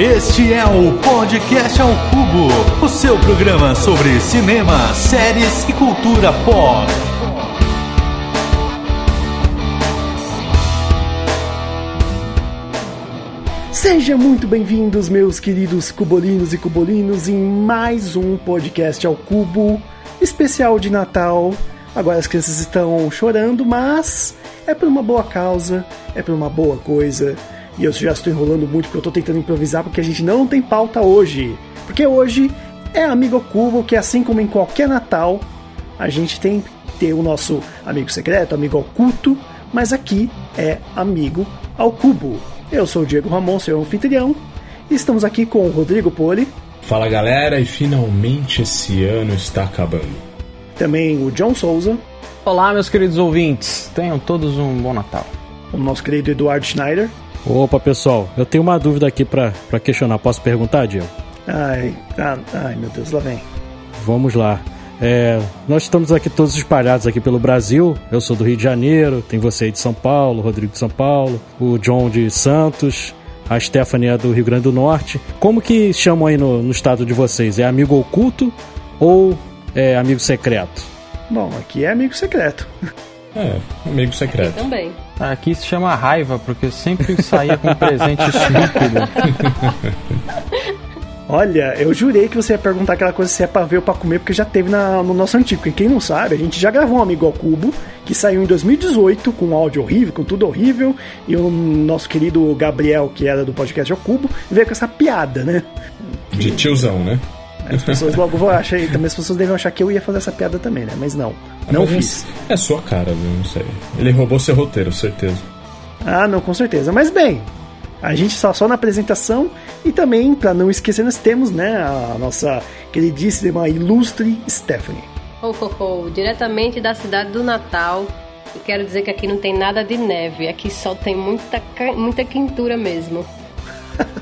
Este é o Podcast ao Cubo, o seu programa sobre cinema, séries e cultura pop. Sejam muito bem-vindos, meus queridos cubolinos e cubolinos, em mais um podcast ao cubo especial de Natal. Agora as crianças estão chorando, mas é por uma boa causa, é por uma boa coisa. E eu já estou enrolando muito porque eu estou tentando improvisar porque a gente não tem pauta hoje. Porque hoje é Amigo ao Cubo, que assim como em qualquer Natal, a gente tem que ter o nosso amigo secreto, amigo oculto, mas aqui é Amigo ao Cubo. Eu sou o Diego Ramon, seu anfitrião, e estamos aqui com o Rodrigo Poli. Fala galera, e finalmente esse ano está acabando. Também o John Souza. Olá, meus queridos ouvintes, tenham todos um bom Natal. O nosso querido Eduardo Schneider. Opa, pessoal, eu tenho uma dúvida aqui para questionar. Posso perguntar, Diego? Ai, ah, ai, meu Deus, lá vem. Vamos lá. É, nós estamos aqui todos espalhados aqui pelo Brasil. Eu sou do Rio de Janeiro, tem você aí de São Paulo, Rodrigo de São Paulo, o John de Santos, a Stephanie é do Rio Grande do Norte. Como que chamam aí no, no estado de vocês? É amigo oculto ou é amigo secreto? Bom, aqui é amigo secreto. É, amigo secreto. Aqui também. Aqui se chama raiva, porque sempre saía com um presente estúpido. Olha, eu jurei que você ia perguntar aquela coisa se é pra ver ou pra comer, porque já teve na, no nosso antigo. E quem não sabe, a gente já gravou um Amigo ao Cubo, que saiu em 2018, com áudio horrível, com tudo horrível, e o nosso querido Gabriel, que era do podcast ao Cubo, veio com essa piada, né? De tiozão, né? As pessoas logo vão achar, também as pessoas devem achar que eu ia fazer essa piada também, né? Mas não, não Mas fiz. É sua cara, viu? Não sei. Ele roubou seu roteiro, certeza. Ah, não, com certeza. Mas bem, a gente está só na apresentação e também, para não esquecer, nós temos, né, a nossa queridíssima, ilustre Stephanie. Ho, ho, ho, diretamente da cidade do Natal. E quero dizer que aqui não tem nada de neve, aqui só tem muita, muita quintura mesmo.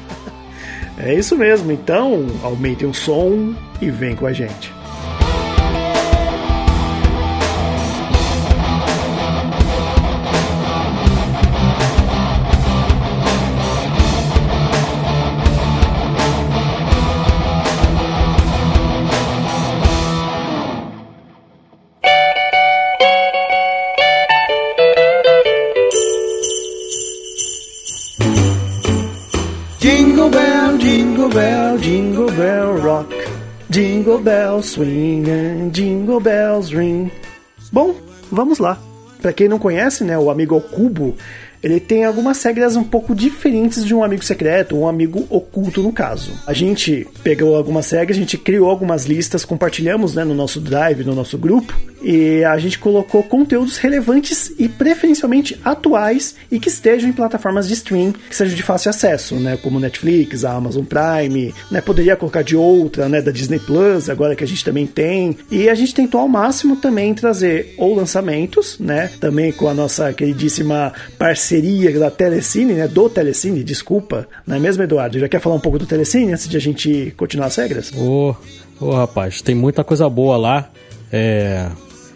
É isso mesmo, então aumentem o som e vem com a gente. Jingle bells swing and jingle bells ring. Bom, vamos lá. Pra quem não conhece, né, o amigo ao cubo, ele tem algumas regras um pouco diferentes de um amigo secreto, um amigo oculto no caso. A gente pegou algumas regras, a gente criou algumas listas, compartilhamos né, no nosso drive, no nosso grupo, e a gente colocou conteúdos relevantes e preferencialmente atuais e que estejam em plataformas de stream que sejam de fácil acesso, né, como Netflix, a Amazon Prime, né, poderia colocar de outra, né, da Disney Plus, agora que a gente também tem. E a gente tentou ao máximo também trazer ou lançamentos, né, também com a nossa queridíssima parceria da Telecine, né, do Telecine, desculpa, não é mesmo, Eduardo? Já quer falar um pouco do Telecine antes de a gente continuar as regras? Ô, ô rapaz, tem muita coisa boa lá. É,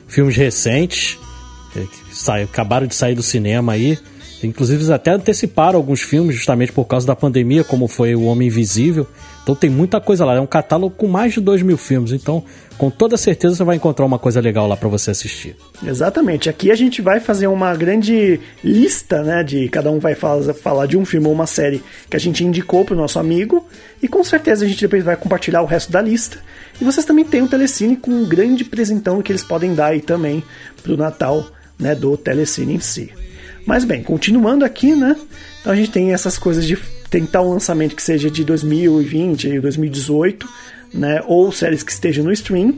filmes recentes é, que sai- acabaram de sair do cinema aí. Inclusive, eles até anteciparam alguns filmes justamente por causa da pandemia, como foi O Homem Invisível. Então tem muita coisa lá. É um catálogo com mais de 2 mil filmes. Então, com toda certeza, você vai encontrar uma coisa legal lá pra você assistir. Exatamente. Aqui a gente vai fazer uma grande lista, né? De cada um vai falar, de um filme ou uma série que a gente indicou pro nosso amigo. E com certeza a gente depois vai compartilhar o resto da lista. E vocês também têm o Telecine com um grande presentão que eles podem dar aí também pro Natal, né? Do Telecine em si. Mas bem, continuando aqui, né? Então a gente tem essas coisas de tentar um lançamento que seja de 2020 e 2018, né? Ou séries que estejam no stream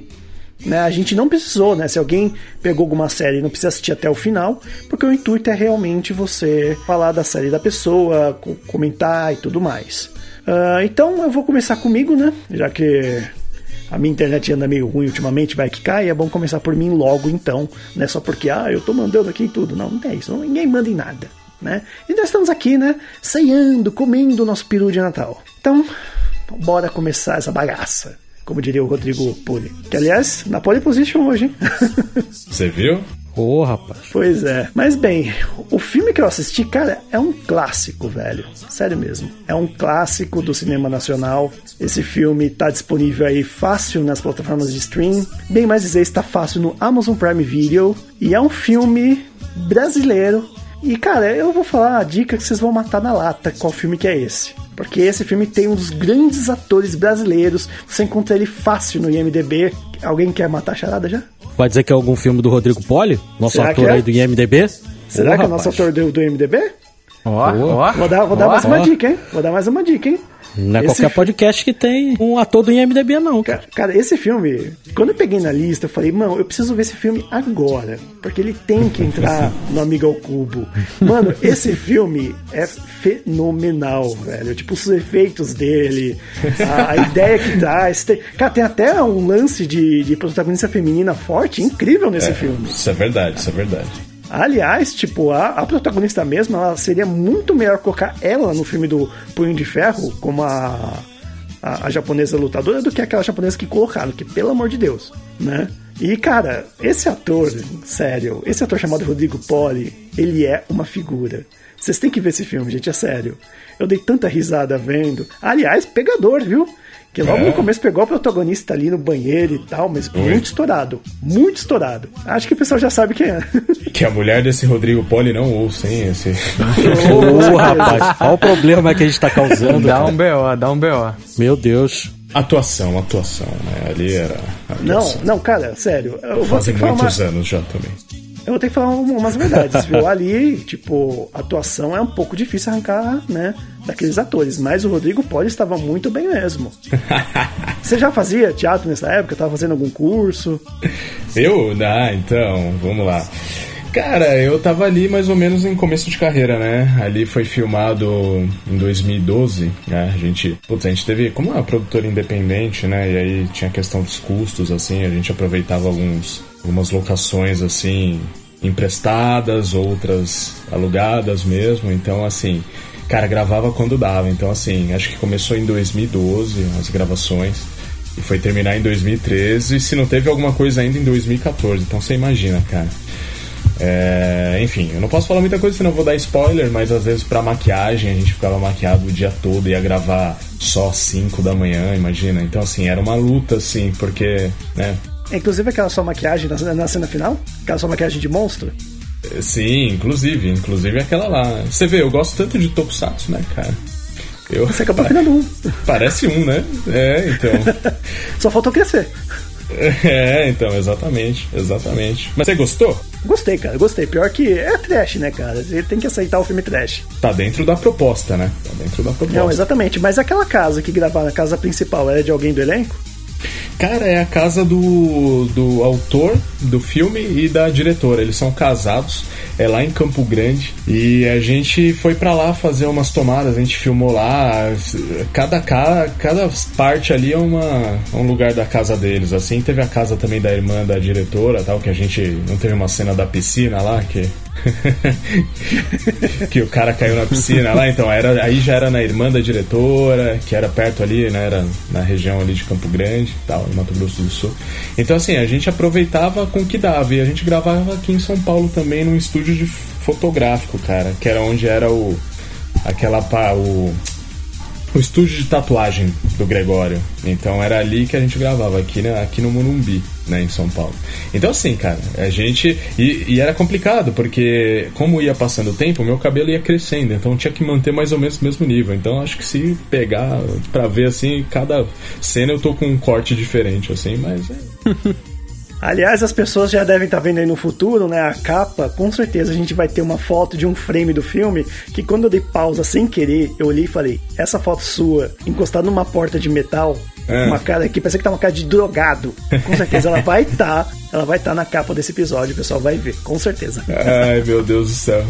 né? A gente não precisou, né? Se alguém pegou alguma série e não precisa assistir até o final, porque o intuito é realmente você falar da série da pessoa, co- comentar e tudo mais. Ah, então eu vou começar comigo, né? Já que a minha internet anda meio ruim ultimamente, vai que cai, é bom começar por mim logo então, não é só porque, ah, eu tô mandando aqui tudo. Não, não é isso, ninguém manda em nada, né? E nós estamos aqui, né, ceando, comendo o nosso peru de Natal. Então, bora começar essa bagaça, como diria o Rodrigo Poli. Que, aliás, na pole position hoje, hein? Você viu? Ô, rapaz. Pois é. Mas bem, o filme que eu assisti, cara, é um clássico, velho. Sério mesmo. É um clássico do cinema nacional. Esse filme tá disponível aí fácil nas plataformas de stream. Bem mais dizer, está fácil no Amazon Prime Video. E é um filme brasileiro. E, cara, eu vou falar a dica que vocês vão matar na lata qual filme que é esse. Porque esse filme tem um dos grandes atores brasileiros. Você encontra ele fácil no IMDB. Alguém quer matar a charada já? Vai dizer que é algum filme do Rodrigo Poli? Nosso Será ator é? aí do IMDB? Será Ô, que é o nosso autor do, do IMDB? Ó, ó. Vou dar, vou dar mais uma dica, hein? Vou dar mais uma dica, hein? Não é Esse qualquer podcast que tem um ator do IMDB, não, cara. Cara, cara, esse filme, quando eu peguei na lista, eu falei, mano, eu preciso ver esse filme agora. Porque ele tem que entrar no Amigo ao Cubo. Mano, esse filme é fenomenal, velho. Tipo, os efeitos dele, a, a ideia que traz. Tem, cara, tem até um lance de, de protagonista feminina forte, incrível nesse filme. Isso é verdade, isso é verdade. Aliás, tipo, a, a protagonista mesmo, ela seria muito melhor colocar ela no filme do Punho de Ferro, como a, a, a japonesa lutadora, do que aquela japonesa que colocaram, que pelo amor de Deus, né? E, cara, esse ator, sério, esse ator chamado Rodrigo Poli, ele é uma figura. Vocês têm que ver esse filme, gente, é sério. Eu dei tanta risada vendo. Aliás, pegador, viu? Que logo É. no começo pegou a protagonista ali no banheiro e tal, mas muito estourado. Muito estourado. Acho que o pessoal já sabe quem é. Que a mulher desse Rodrigo Poli não ouça, hein? Esse... Ô, rapaz, olha o problema que a gente tá causando. Dá cara. um BO, dá um BO. Meu Deus. atuação, atuação, né? Ali era. Não, atuação. não, cara, sério. Eu Fazem muitos uma, anos já também. Eu vou ter que falar um- umas verdades, viu? Ali, tipo, a atuação é um pouco difícil arrancar, né, daqueles atores, mas o Rodrigo Poli estava muito bem mesmo. Você já fazia teatro nessa época? Tava fazendo algum curso? Eu? Ah, então, vamos lá. Cara, eu tava ali mais ou menos em começo de carreira, né? Ali foi filmado em 2012, né? A gente, putz, a gente teve, como é uma produtora independente, né? E aí tinha a questão dos custos, assim, a gente aproveitava alguns, algumas locações, assim, emprestadas, outras alugadas mesmo. Então, assim, cara, gravava quando dava. Então, assim, acho que começou em 2012 as gravações. E foi terminar em 2013, se não teve alguma coisa ainda em 2014. Então você imagina, cara. É, enfim, eu não posso falar muita coisa, senão eu vou dar spoiler, mas às vezes pra maquiagem a gente ficava maquiado o dia todo e ia gravar só 5 da manhã, imagina. Então, assim, era uma luta, assim, porque, né? Inclusive aquela sua maquiagem na, na cena final? Aquela sua maquiagem de monstro? Sim, inclusive, inclusive aquela lá. Você vê, eu gosto tanto de Tokusatsu, né, cara? Eu, Você acabou virando um. Parece um, né? É, então. Só faltou crescer. É, então, exatamente, exatamente. Mas você gostou? Gostei, cara, gostei. Pior que é trash, né, cara? Ele tem que aceitar o filme trash. Tá dentro da proposta, né? Tá dentro da proposta. Não, exatamente. Mas aquela casa que gravaram, a casa principal, era de alguém do elenco? Cara, é a casa do, do autor do filme e da diretora. Eles são casados, é lá em Campo Grande. E a gente foi pra lá fazer umas tomadas, a gente filmou lá. Cada, ca- cada parte ali é, uma, é um lugar da casa deles. Assim, teve a casa também da irmã da diretora, tal, que a gente não teve uma cena da piscina lá, que. que o cara caiu na piscina lá, então era, aí já era na irmã da diretora, que era perto ali, né? Era na região ali de Campo Grande, tal, em Mato Grosso do Sul. Então assim, a gente aproveitava com o que dava e a gente gravava aqui em São Paulo também num estúdio de fotográfico, cara, que era onde era o aquela o o estúdio de tatuagem do Gregório. Então era ali que a gente gravava, aqui, né, aqui no Morumbi, né, em São Paulo. Então assim, cara, a gente. E, e era complicado, porque como ia passando o tempo, meu cabelo ia crescendo, então tinha que manter mais ou menos o mesmo nível. Então acho que se pegar pra ver assim, cada cena eu tô com um corte diferente, assim, mas. É... Aliás, as pessoas já devem estar vendo aí no futuro, né? A capa, com certeza a gente vai ter uma foto de um frame do filme que quando eu dei pausa sem querer, eu olhei e falei: essa foto sua, encostada numa porta de metal, É. uma cara aqui, parece que tá uma cara de drogado. Com certeza ela vai estar, ela vai estar na capa desse episódio, o pessoal vai ver, com certeza. Ai, meu Deus do céu.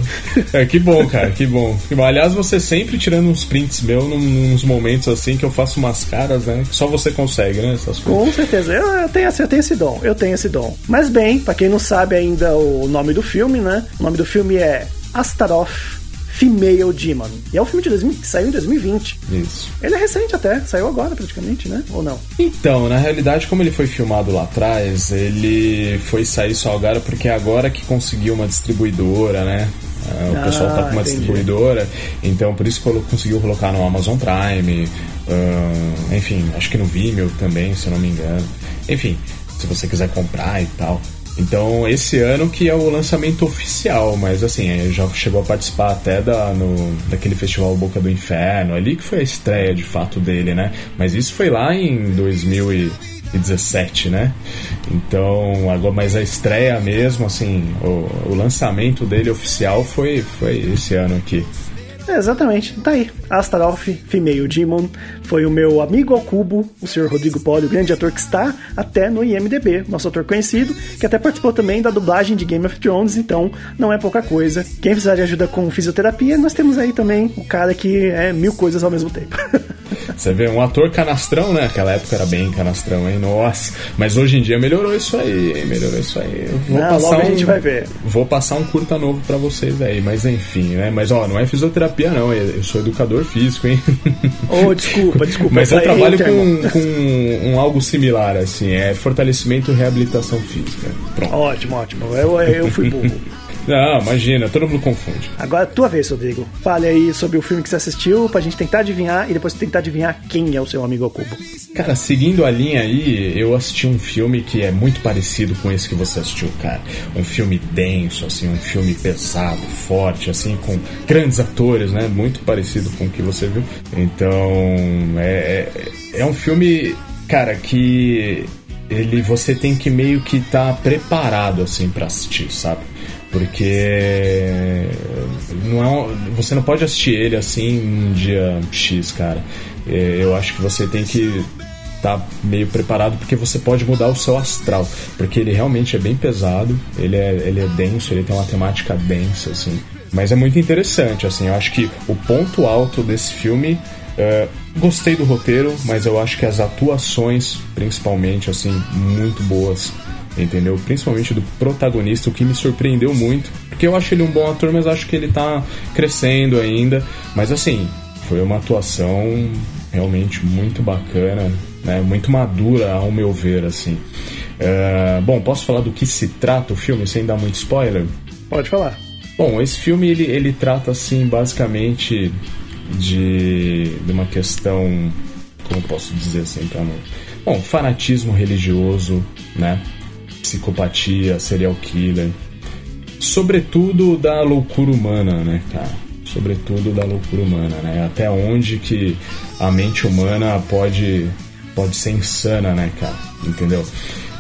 É, que bom, cara, que bom. Aliás, você sempre tirando uns prints meu num- nos momentos assim que eu faço umas caras, né? Só você consegue, né? Essas coisas. Com certeza, eu, eu tenho, eu tenho esse dom, eu tenho esse dom. Mas bem, pra quem não sabe ainda o nome do filme, né? O nome do filme é Astaroth Female Demon. E é um filme de 2000, que saiu em 2020. Isso. Ele é recente até, saiu agora praticamente, né? Ou não? Então, na realidade, como ele foi filmado lá atrás, ele foi sair só agora porque é agora que conseguiu uma distribuidora, né? Ah, O Ah, pessoal tá com uma entendi. distribuidora, então por isso conseguiu colocar no Amazon Prime, ah, enfim, acho que no Vimeo também, se eu não me engano. Enfim, se você quiser comprar e tal. Então, esse ano que é o lançamento oficial, mas assim, já chegou a participar até da, no, daquele festival Boca do Inferno, ali que foi a estreia de fato dele, né? Mas isso foi lá em 2017, né? Então, agora, mas a estreia mesmo, assim, o, o lançamento dele oficial foi, foi esse ano aqui. É, exatamente, tá aí. Astaroth, Female Demon, foi o meu amigo ao cubo, o senhor Rodrigo Poli, o grande ator que está até no IMDB, nosso ator conhecido, que até participou também da dublagem de Game of Thrones, então não é pouca coisa. Quem precisar de ajuda com fisioterapia, nós temos aí também o cara que é mil coisas ao mesmo tempo. Você vê, um ator canastrão, né? Aquela época era bem canastrão, hein? Nossa. Mas hoje em dia melhorou isso aí, melhorou isso aí. Eu vou Não, passar logo a um- gente vai ver. Vou passar um curta novo pra vocês aí, mas enfim, né? Mas ó, não é fisioterapia não, eu sou educador físico, hein? oh, desculpa, desculpa. Mas eu trabalho com, com um algo similar, assim, é fortalecimento e reabilitação física. Pronto. Ótimo, ótimo. Eu, eu fui burro. Não, imagina, todo mundo confunde. Agora, tua vez, Rodrigo. Fale aí sobre o filme que você assistiu pra gente tentar adivinhar e depois tentar adivinhar quem é o seu amigo ao cubo. Cara, seguindo a linha aí, eu assisti um filme que é muito parecido com esse que você assistiu, cara. Um filme denso, assim, um filme pesado, forte, assim, com grandes atores, né? Muito parecido com o que você viu. Então, é, é, é um filme, cara, que ele você tem que meio que estar preparado, assim, pra assistir, sabe? Porque não é um- você não pode assistir ele assim num dia X, cara. É, Eu acho que você tem que estar meio preparado porque você pode mudar o seu astral. Porque ele realmente é bem pesado, ele é, ele é denso, ele tem uma temática densa, assim. Mas é muito interessante, assim. Eu acho que o ponto alto desse filme. é, gostei do roteiro, mas eu acho que as atuações, principalmente, assim, muito boas entendeu? Principalmente do protagonista, o que me surpreendeu muito, porque eu acho ele um bom ator, mas acho que ele tá crescendo ainda. Mas assim, foi uma atuação realmente muito bacana, né? Muito madura, ao meu ver, assim. É, bom, posso falar do que se trata o filme sem dar muito spoiler? Pode falar. Bom, esse filme ele, ele trata assim basicamente de, de uma questão, como posso dizer assim, não... Bom, fanatismo religioso, né? Psicopatia, serial killer. Sobretudo da loucura humana, né, cara? Sobretudo da loucura humana, né? Até onde que a mente humana pode pode ser insana, né, cara? Entendeu?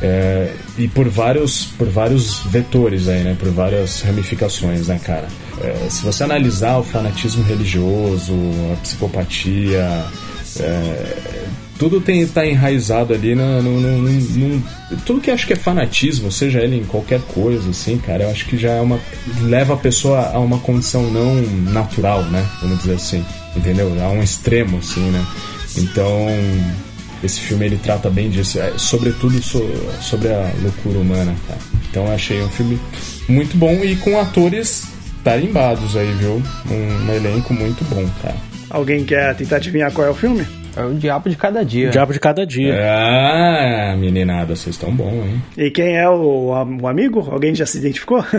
É, e por vários, por vários vetores aí, né? Por várias ramificações, né, cara? É, se você analisar o fanatismo religioso, a psicopatia, é, tudo tem tá enraizado ali no, no, no- no- tudo que acho que é fanatismo, seja ele em qualquer coisa, assim, cara, eu acho que já é uma leva a pessoa a uma condição não natural, né? Vamos dizer assim, entendeu? A um extremo, assim, né? Então esse filme ele trata bem disso, é, sobretudo so- sobre a loucura humana, cara. Então eu achei um filme muito bom e com atores tarimbados aí, viu? Um, um elenco muito bom, cara. Alguém quer tentar adivinhar qual é o filme? É o diabo de cada dia. O diabo de cada dia. Ah, meninada, vocês estão bom, hein? E quem é o, o amigo? Alguém já se identificou?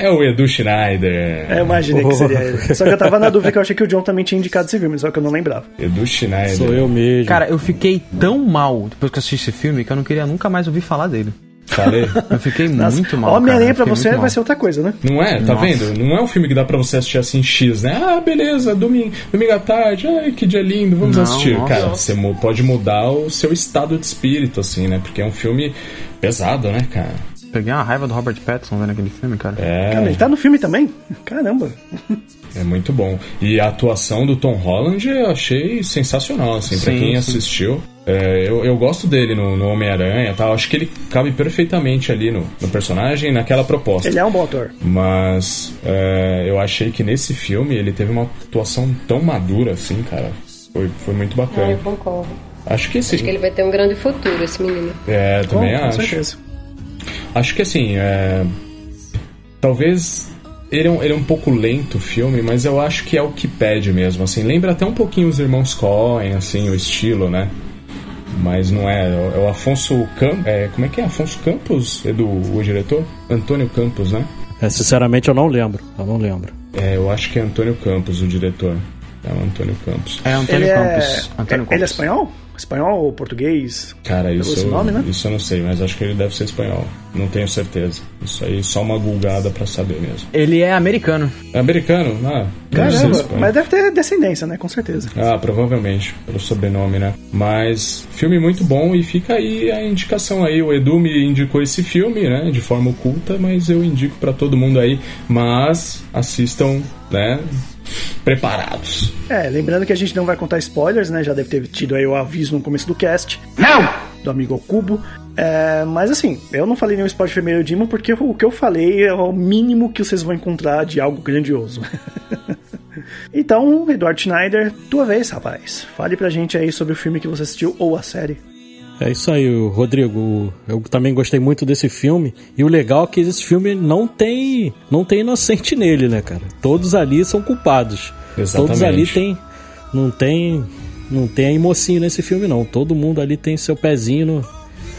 É o Edu Schneider. É, eu imaginei que seria ele. Só que eu tava na dúvida que eu achei que o John também tinha indicado esse filme, só que eu não lembrava. Edu Schneider. Sou eu mesmo. Cara, eu fiquei tão mal depois que eu assisti esse filme que eu não queria nunca mais ouvir falar dele. Falei? Eu fiquei Nossa, muito mal. Homem-Aranha cara, pra você vai ser outra coisa, né? Não é? Tá Nossa. vendo? Não é um filme que dá pra você assistir assim X, né? Ah, beleza, domingo, domingo à tarde, ai, que dia lindo, vamos Não, assistir. nossa. Cara, você pode mudar o seu estado de espírito, assim, né? Porque é um filme pesado, né, cara? Peguei uma raiva do Robert Pattinson vendo aquele filme, cara. Cara, É, ele tá no filme também? Caramba. É muito bom. E a atuação do Tom Holland eu achei sensacional, assim, pra Sim, quem sim. assistiu. É, eu, eu gosto dele no, no Homem-Aranha e tal. Acho que ele cabe perfeitamente ali no, no personagem, naquela proposta. Ele é um bom ator. Mas é, eu achei que nesse filme ele teve uma atuação tão madura assim, cara. Foi, foi muito Ah, bacana. eu concordo. Acho que sim. Acho que ele vai ter um grande futuro, esse menino. É, também com acho. certeza. Acho que assim, é, talvez Ele é, um, ele é um pouco lento o filme, mas eu acho que é o que pede mesmo, assim. Lembra até um pouquinho os irmãos Coen, assim, o estilo, né? Mas não é. É o Afonso Campos. É, como é que é? Afonso Campos, Edu, o diretor? Antônio Campos, né? É, sinceramente eu não lembro. Eu não lembro. É, eu acho que é Antônio Campos, o diretor. É o Antônio Campos. É Antônio Ele é, Campos. Antônio é- Campos. ele é espanhol? Espanhol ou português? Cara, isso, esse nome, né? isso eu não sei, mas acho que ele deve ser espanhol. Não tenho certeza. Isso aí só uma gulgada pra saber mesmo. Ele é americano. É americano? Ah, Caramba, mas deve ter descendência, né? Com certeza. Ah, provavelmente, pelo sobrenome, né? Mas filme muito bom e fica aí a indicação aí. O Edu me indicou esse filme, né? De forma oculta, mas eu indico pra todo mundo aí. Mas assistam, né? Preparados. É, lembrando que a gente não vai contar spoilers, né? Já deve ter tido aí o aviso no começo do cast. Não! Do amigo ao cubo. É, mas assim, eu não falei nenhum spoiler de primeiro Demon porque o que eu falei é o mínimo que vocês vão encontrar de algo grandioso. então, Eduardo Schneider, tua vez, rapaz. Fale pra gente aí sobre o filme que você assistiu ou a série. É isso aí, Rodrigo. Eu também gostei muito desse filme. E o legal é que esse filme não tem, não tem inocente nele, né, cara? Todos ali são culpados. Todos ali Exatamente. tem, não tem, não tem mocinho nesse filme não. Todo mundo ali tem seu pezinho no-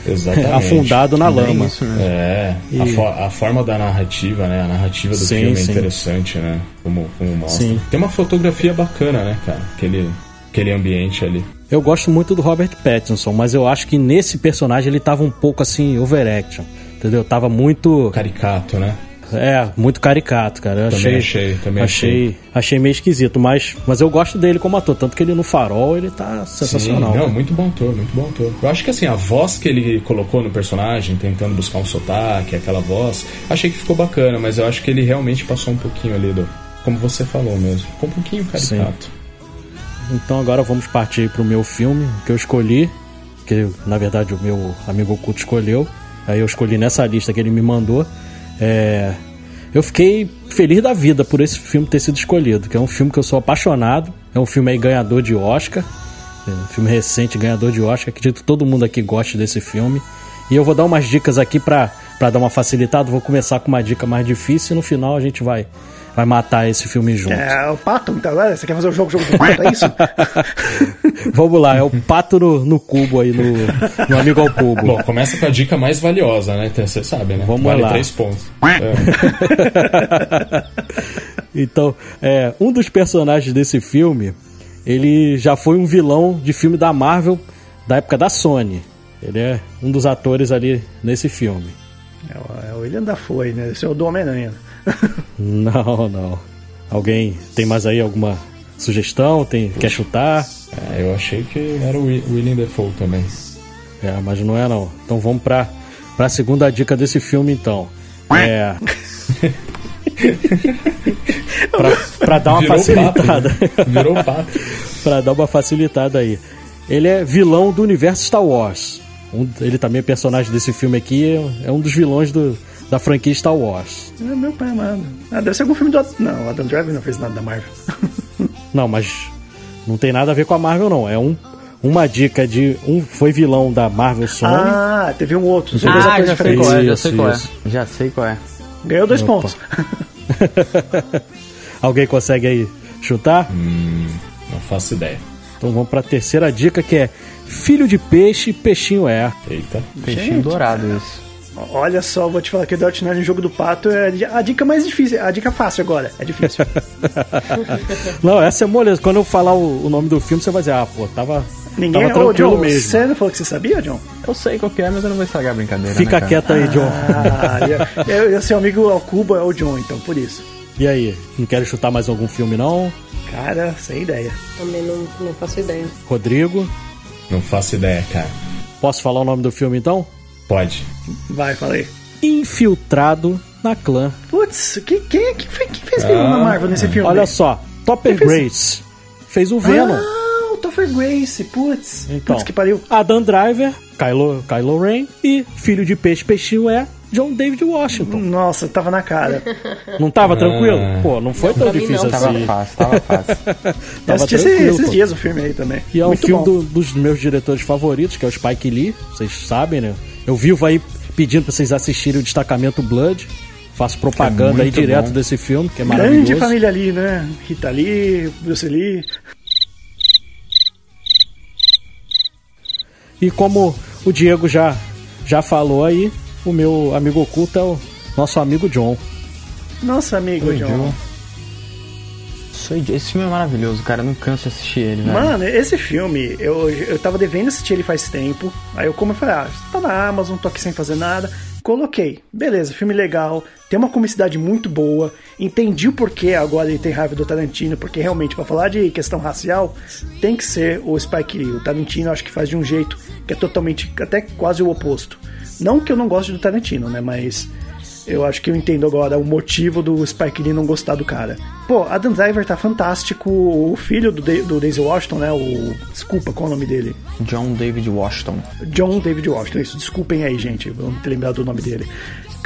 Exatamente. afundado na lama. Isso mesmo. É, a, E- fo- a forma da narrativa, né? A narrativa do Sim, filme sim. é interessante, né? Como, como mostra. Sim. Tem uma fotografia bacana, né, cara? Aquele, aquele ambiente ali. Eu gosto muito do Robert Pattinson, mas eu acho que nesse personagem ele tava um pouco assim overaction, entendeu? Tava muito Caricato, né? É, muito caricato, cara. Eu Também achei, achei, também achei, achei meio esquisito, mas, mas eu gosto dele como ator, tanto que ele no Farol ele tá sensacional. Sim, não, né? muito bom ator, muito bom ator. Eu acho que assim, a voz que ele colocou no personagem, tentando buscar um sotaque, aquela voz, achei que ficou bacana, mas eu acho que ele realmente passou um pouquinho ali do. Como você falou mesmo, ficou um pouquinho caricato. Então agora vamos partir pro meu filme que eu escolhi, que na verdade o meu amigo oculto escolheu. Aí eu escolhi nessa lista que ele me mandou. É, eu fiquei feliz da vida por esse filme ter sido escolhido, que é um filme que eu sou apaixonado. É um filme aí ganhador de Oscar. É um filme recente, ganhador de Oscar. Acredito que todo mundo aqui goste desse filme. E eu vou dar umas dicas aqui pra dar uma facilitada. Vou começar com uma dica mais difícil e no final a gente vai, vai matar esse filme junto. É, o Pato, então agora você quer fazer o jogo, jogo do Pato, é isso? Vamos lá, é o pato no, no cubo aí, no, no amigo ao cubo. Bom, começa com a dica mais valiosa, né? Então, Você sabe, né? Vamos vale lá. três pontos. É. Então, é, um dos personagens desse filme, ele já foi um vilão de filme da Marvel da época da Sony. Ele é um dos atores ali nesse filme. É o, é o William Dafoe, né? Esse é o do Homem-Aranha. Não, não. Alguém tem mais aí alguma sugestão? Tem, quer chutar? É, eu achei que era o Wi- William Defoe também. É, mas não é não. Então vamos pra, pra segunda dica desse filme então. É. pra, pra dar uma Virou facilitada. pato. né? Virou pato. pra dar uma facilitada aí. Ele é vilão do universo Star Wars. Um- ele também é personagem desse filme aqui, é um dos vilões do, da franquia Star Wars. É meu pai amado. Ah, deve ser algum filme do. Não, o Adam Driver não fez nada da Marvel. Não, mas não tem nada a ver com a Marvel, não. É um, uma dica de. Um foi vilão da Marvel Sony. ah, teve um outro. São Ah, atores já sei qual é, já Isso, sei qual é. isso. Já sei qual é. Ganhou dois Opa. pontos. Alguém consegue aí chutar? Não faço ideia. Então vamos pra terceira dica que é Filho de peixe, peixinho é. Eita. Peixinho Gente, dourado isso. Olha só, vou te falar que o Knight no jogo do pato é a dica mais difícil. A dica fácil agora. É difícil. Não, essa é moleza. Quando eu falar o, o nome do filme, você vai dizer, ah, pô, tava, Ninguém. tava Ô, tranquilo John, mesmo. você não falou que você sabia, John? Eu sei qual que é, mas eu não vou estragar a brincadeira. Fica né, quieto aí, John. Ah, e, e, e seu amigo ao Cuba é o John, então, por isso. E aí, não quero chutar mais algum filme, não? Cara, sem ideia. Também não, não faço ideia. Rodrigo, Não faço ideia, cara. posso falar o nome do filme então? Pode. Vai, falei. Infiltrado na clã. Putz, que, quem, é que, fe- quem fez vilão na Marvel nesse filme? Olha só, Topper Quem fez? Grace fez o Venom. Ah, o Topher Grace, putz. Então, Putz, que pariu. Adam Driver, Kylo, Kylo Ren e filho de peixe peixinho é John David Washington. Nossa, tava na cara. Não tava tranquilo? Ah. Pô, não foi tão difícil não. Tava assim. fácil, tava fácil. Eu Tava assisti esse- tranquilo, esses pô. dias o filme aí também. E é um Muito filme bom. do- dos meus diretores favoritos, que é o Spike Lee, vocês sabem, né? Eu vivo aí pedindo pra vocês assistirem o Destacamento Blood. faço propaganda É aí direto bom. desse filme, que é Grande maravilhoso. família ali, né? Rita Lee, Bruce Lee. E como o Diego já, já falou aí, o meu amigo oculto é o nosso amigo John. Nossa, amigo, Oi, John. John. Esse filme é maravilhoso, cara. Eu não canso de assistir ele, velho. Mano, esse filme, eu, eu tava devendo assistir ele faz tempo. Aí eu como eu falei, ah, tá na Amazon, tô aqui sem fazer nada. Coloquei. Beleza, filme legal. Tem uma comicidade muito boa. Entendi o porquê agora ele tem raiva do Tarantino, porque realmente, pra falar de questão racial, tem que ser o Spike Lee. O Tarantino acho que faz de um jeito que é totalmente, até quase o oposto. Não que eu não goste do Tarantino, né? Mas eu acho que eu entendo agora o motivo do Spike Lee não gostar do cara. Pô, Adam Driver tá fantástico. O filho do, do Daisy Washington, né? O. Desculpa, qual é o nome dele? John David Washington. John David Washington. Isso, desculpem aí, gente. Vamos ter lembrado do nome dele.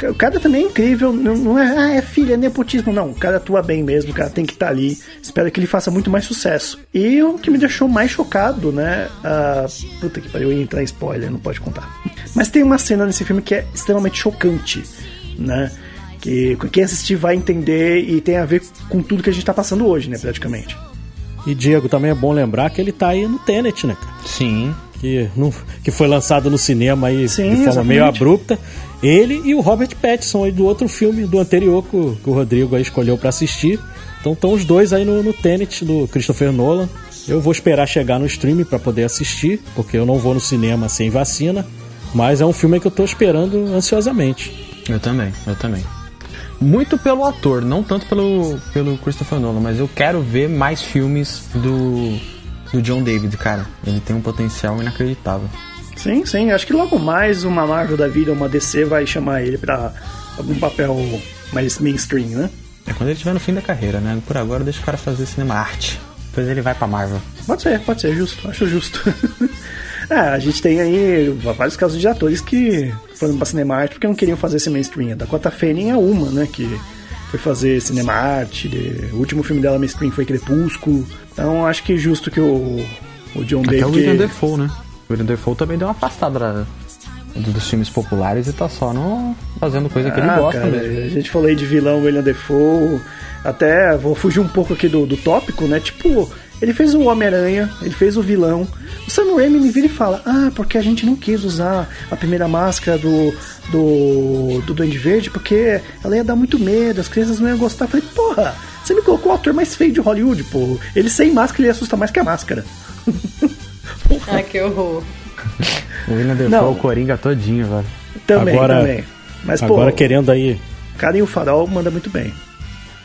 O cara também é incrível, não é, ah, é filho, é nepotismo, não. O cara atua bem mesmo, o cara tem que estar ali. Espero que ele faça muito mais sucesso. E o que me deixou mais chocado, né? ah, puta que pariu, eu ia entrar em spoiler, não pode contar. Mas tem uma cena nesse filme que é extremamente chocante, né? Que quem assistir vai entender e tem a ver com tudo que a gente tá passando hoje, né? Praticamente. E Diego, também é bom lembrar que ele tá aí no Tenet, né, cara? Sim. Que, não, que foi lançado no cinema aí Sim, de forma exatamente. meio abrupta. Ele e o Robert Pattinson aí do outro filme, do anterior, que o, que o Rodrigo aí escolheu pra assistir. Então estão os dois aí no, no Tenet do Christopher Nolan. Eu vou esperar chegar no streaming pra poder assistir, porque eu não vou no cinema sem vacina. Mas é um filme que eu tô esperando ansiosamente. Eu também, eu também. Muito pelo ator, não tanto pelo, pelo Christopher Nolan, mas eu quero ver mais filmes do, do John David, cara. Ele tem um potencial inacreditável. Sim, sim. Acho que logo mais uma Marvel da vida, uma DC vai chamar ele pra algum papel mais mainstream, né? É quando ele estiver no fim da carreira, né? Por agora deixa o cara fazer cinema arte. Depois ele vai pra Marvel. Pode ser, pode ser, justo. Acho justo. é, a gente tem aí vários casos de atores que foram pra cinema arte porque não queriam fazer esse mainstream. A Dakota Fanning é uma, né? Que foi fazer cinema arte. de- O último filme dela mainstream foi Crepúsculo. Então acho que é justo que o, o John Até o David. William Defoe, né? O William Defoe também deu uma afastada da- dos filmes populares e tá só no, fazendo coisa que ele Ah, gosta cara, mesmo. A gente falou aí de vilão William Defoe. Até vou fugir um pouco aqui do, do tópico, né? Tipo, ele fez o Homem-Aranha, ele fez o vilão. O Sam Raimi me vira e fala: Ah, porque a gente não quis usar a primeira máscara do, do, do Duende Verde, porque ela ia dar muito medo, as crianças não iam gostar. Eu falei: Porra, você me colocou o ator mais feio de Hollywood, pô. Ele sem máscara, ele assusta mais que a máscara. Ah, que horror. O William Defoe, Não. o Coringa todinho, velho. Também, Agora- também. Mas, pô, Agora querendo aí. o cara e o farol manda muito bem.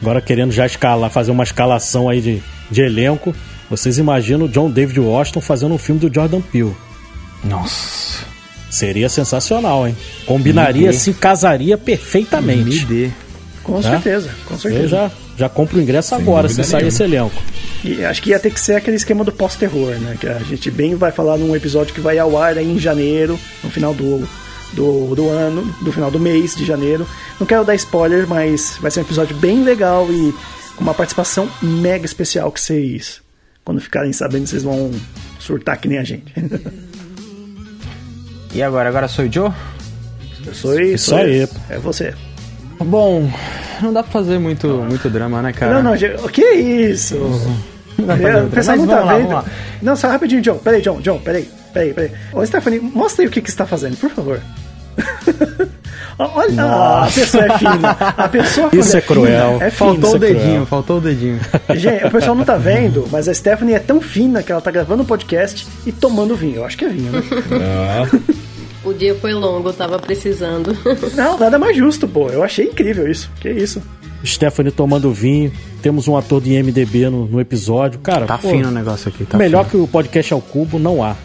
Agora querendo já escalar, fazer uma escalação aí de, de elenco. Vocês imaginam o John David Washington fazendo um filme do Jordan Peele. Nossa. Seria sensacional, hein? Combinaria, se casaria perfeitamente. Me dê. Com certeza, com certeza. Eu já, já compro o ingresso agora, se sair nenhuma. esse elenco. E acho que ia ter que ser aquele esquema do pós-terror, né? Que a gente bem vai falar num episódio que vai ao ar aí em janeiro, no final do, do, do ano, do final do mês de janeiro. Não quero dar spoiler, mas vai ser um episódio bem legal e com uma participação mega especial que vocês, quando ficarem sabendo, vocês vão surtar que nem a gente. E agora? Agora sou o Joe? Eu sou isso. Isso aí. É você. Bom, não dá pra fazer muito, muito drama, né, cara? Não, não, gente, o que é isso? É, o pessoal não tá lá, vendo. Não, só rapidinho, John. Peraí, John, John, peraí, peraí, peraí. Ô, Stephanie, mostra aí o que, que você tá fazendo, por favor. Olha, ah, a pessoa é fina. A pessoa Isso é fina, cruel. É fina. Faltou Isso o é cruel. dedinho, faltou o dedinho. Gente, o pessoal não tá vendo, mas a Stephanie é tão fina que ela tá gravando o podcast e tomando vinho. Eu acho que é vinho, né? Ah, O dia foi longo, eu tava precisando. Não, nada mais justo, pô. Eu achei incrível isso. Que isso. Stephanie tomando vinho. Temos um ator de IMDB no, no episódio. Cara, Tá pô, fino o negócio aqui, tá melhor fino. que o podcast ao cubo não há.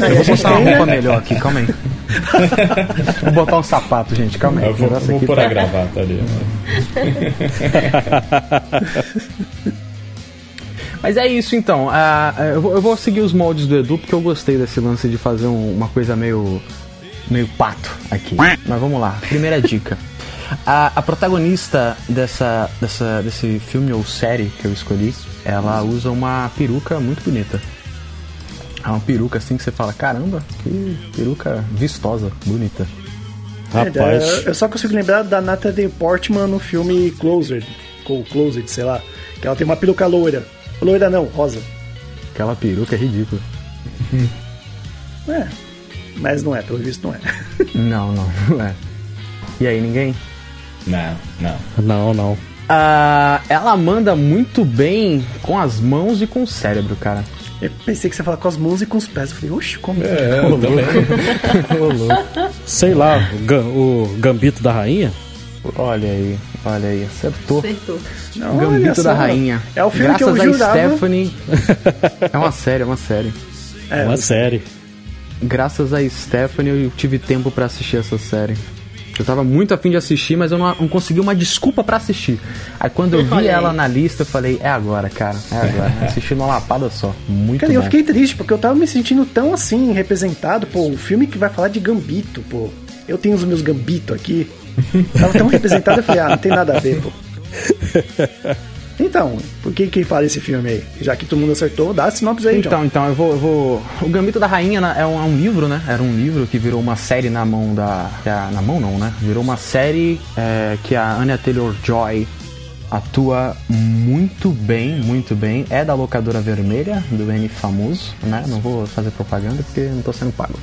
Aí Eu vou botar uma roupa melhor aqui, calma aí. vou botar um sapato, gente, calma aí. eu vou, vou pôr tá- a gravata ali. né? Mas é isso então. Eu, vou, eu vou seguir os moldes do Edu porque eu gostei desse lance de fazer um- uma coisa meio. Meio pato aqui. Mas vamos lá. Primeira dica. A, a protagonista dessa, dessa, desse filme ou série que eu escolhi, ela usa uma peruca muito bonita. É uma peruca assim que você fala, caramba, que peruca vistosa, bonita. Rapaz. É, eu só consigo lembrar da Natalie Portman no filme Closer, ou Closet, sei lá. Que ela tem uma peruca loira. Loira não, rosa. Aquela peruca é ridícula. É. Mas não é, pelo visto não é. Não, não, não é. E aí, ninguém? Não, não. Não, não. Ah, ela manda muito bem com as mãos e com o cérebro, cara. Eu pensei que você ia falar com as mãos e com os pés. Eu falei, oxe, como? É, eu também. Sei lá, o, o Gambito da Rainha? Olha aí, olha aí, acertou. Acertou. Não, Gambito da Rainha. É o filme Graças que eu a jurava. Stephanie. é uma série, é uma série. É uma série. Graças a Stephanie eu tive tempo pra assistir essa série. Eu tava muito afim de assistir, mas eu não, não consegui uma desculpa pra assistir. Aí quando eu vi Olha aí. ela na lista, eu falei, é agora, cara, é agora. Assisti numa lapada só. Muito Cara, bom. eu fiquei triste, porque eu tava me sentindo tão assim, representado, pô, um filme que vai falar de gambito, pô. Eu tenho os meus gambito aqui. Tava tão representado, eu falei, ah, não tem nada a ver, pô. Então, por que que fala esse filme aí? Já que todo mundo acertou, dá a sinopse aí, Então, John. então, eu vou, eu vou. O Gambito da Rainha né, é um, é um livro, né? Era um livro que virou uma série na mão da. que a- na mão não, né? Virou uma série é, que a Anya Taylor Joy atua muito bem, muito bem. É da locadora vermelha, do N famoso, né? Não vou fazer propaganda porque não tô sendo pago.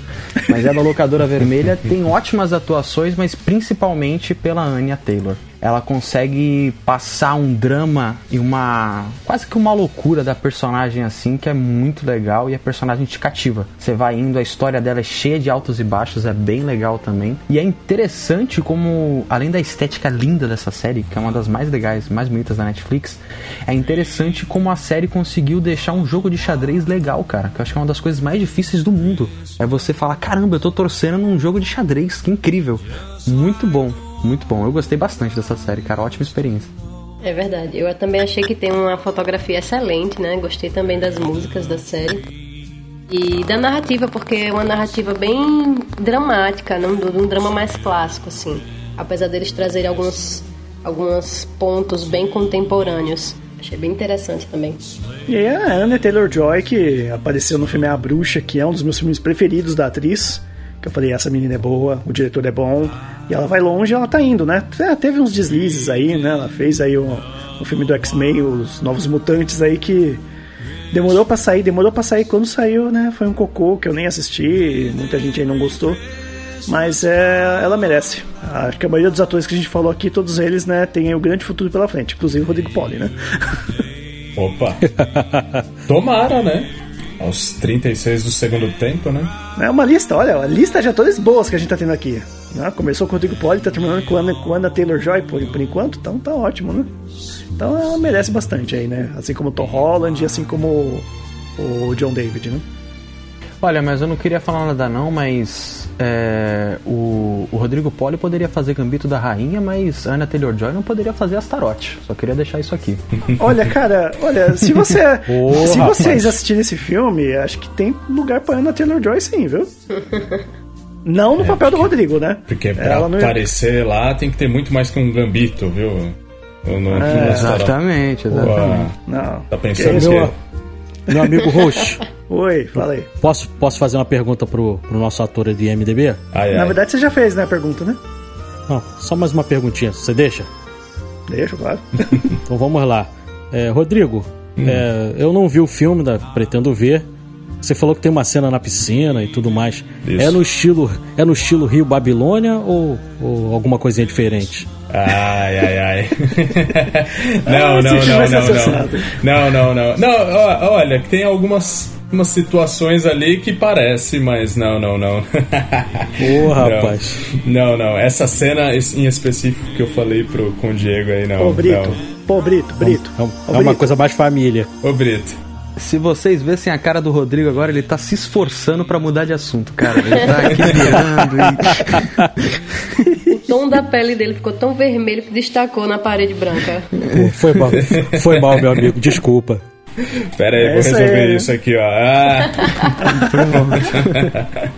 Mas é da locadora vermelha, tem ótimas atuações, mas principalmente pela Anya Taylor. Ela consegue passar um drama e uma. quase que uma loucura da personagem assim, que é muito legal e a personagem te cativa. Você vai indo, a história dela é cheia de altos e baixos, é bem legal também. E é interessante como, além da estética linda dessa série, que é uma das mais legais, mais bonitas da Netflix, é interessante como a série conseguiu deixar um jogo de xadrez legal, cara. Que eu acho que é uma das coisas mais difíceis do mundo. É você falar, caramba, eu tô torcendo num jogo de xadrez, que incrível. Muito bom, muito bom. Eu gostei bastante dessa série, cara. Ótima experiência. É verdade. Eu também achei que tem uma fotografia excelente, né? Gostei também das músicas da série. E da narrativa, porque é uma narrativa bem dramática, não de um drama mais clássico, assim. Apesar deles trazerem alguns, alguns pontos bem contemporâneos. Achei bem interessante também. E aí a Anna Taylor-Joy, que apareceu no filme A Bruxa, que é um dos meus filmes preferidos da atriz. Que eu falei, essa menina é boa, o diretor é bom. E ela vai longe, ela tá indo, né? É, Teve uns deslizes aí, né? Ela fez aí o, o filme do X-Men, os Novos Mutantes aí que demorou pra sair, demorou pra sair. Quando saiu, né? Foi um cocô que eu nem assisti, muita gente aí não gostou. Mas é, ela merece. Acho que a maioria dos atores que a gente falou aqui, todos eles, né, tem um grande futuro pela frente, inclusive o Rodrigo Poli, né? Opa. Tomara, né? Aos 36 do segundo tempo, né? É uma lista, olha, a lista de atores boas que a gente tá tendo aqui. né? Começou com o Rodrigo Poli, tá terminando com a Ana, com Ana Taylor-Joy por, por enquanto, então tá ótimo, né? Então ela merece bastante aí, né? Assim como o Tom Holland e assim como o, o John David, né? Olha, mas eu não queria falar nada não, mas é, o, o Rodrigo Poli poderia fazer Gambito da Rainha, mas a Anna Taylor-Joy não poderia fazer Astaroth. Só queria deixar isso aqui. Olha, cara, olha, se você Ô, se rapaz. vocês assistirem esse filme, acho que tem lugar pra Ana Taylor-Joy sim, viu? Não no papel do Rodrigo, né? Porque pra Ela não aparecer lá tem que ter muito mais que um gambito, viu? Eu não, É, Exatamente, exatamente. Não. tá pensando Que Meu, amigo Roxo, Oi, fala aí. posso, posso fazer uma pergunta pro, pro nosso ator de MDB? Ai, Na ai. verdade, você já fez, né, a pergunta, né? Não, só mais uma perguntinha, você deixa? Deixa, claro. Então vamos lá. É, Rodrigo, é, eu não vi o filme, da, pretendo ver. Você falou que tem uma cena na piscina e tudo mais. Isso. É no estilo é no estilo Rio Babilônia ou, ou alguma coisinha diferente? Ai, ai, ai. Ah, não, não, não, não, não. Não, não, não. Olha, tem algumas umas situações ali que parece, mas não, não, não. Ô, Não. rapaz. Não, não. Essa cena em específico que eu falei pro, com o Diego aí, não. Pô, Brito. não. Pô, Brito, Brito. É, Ô, é uma Brito. coisa mais família. Ô, Brito. Se vocês vissem a cara do Rodrigo agora, ele tá se esforçando pra mudar de assunto, cara. Ele tá aqui virando e... O tom da pele dele ficou tão vermelho que destacou na parede branca. Pô, Foi mal, foi mal, meu amigo. Desculpa. Pera aí, É vou isso resolver aí. isso aqui, ó. Ah.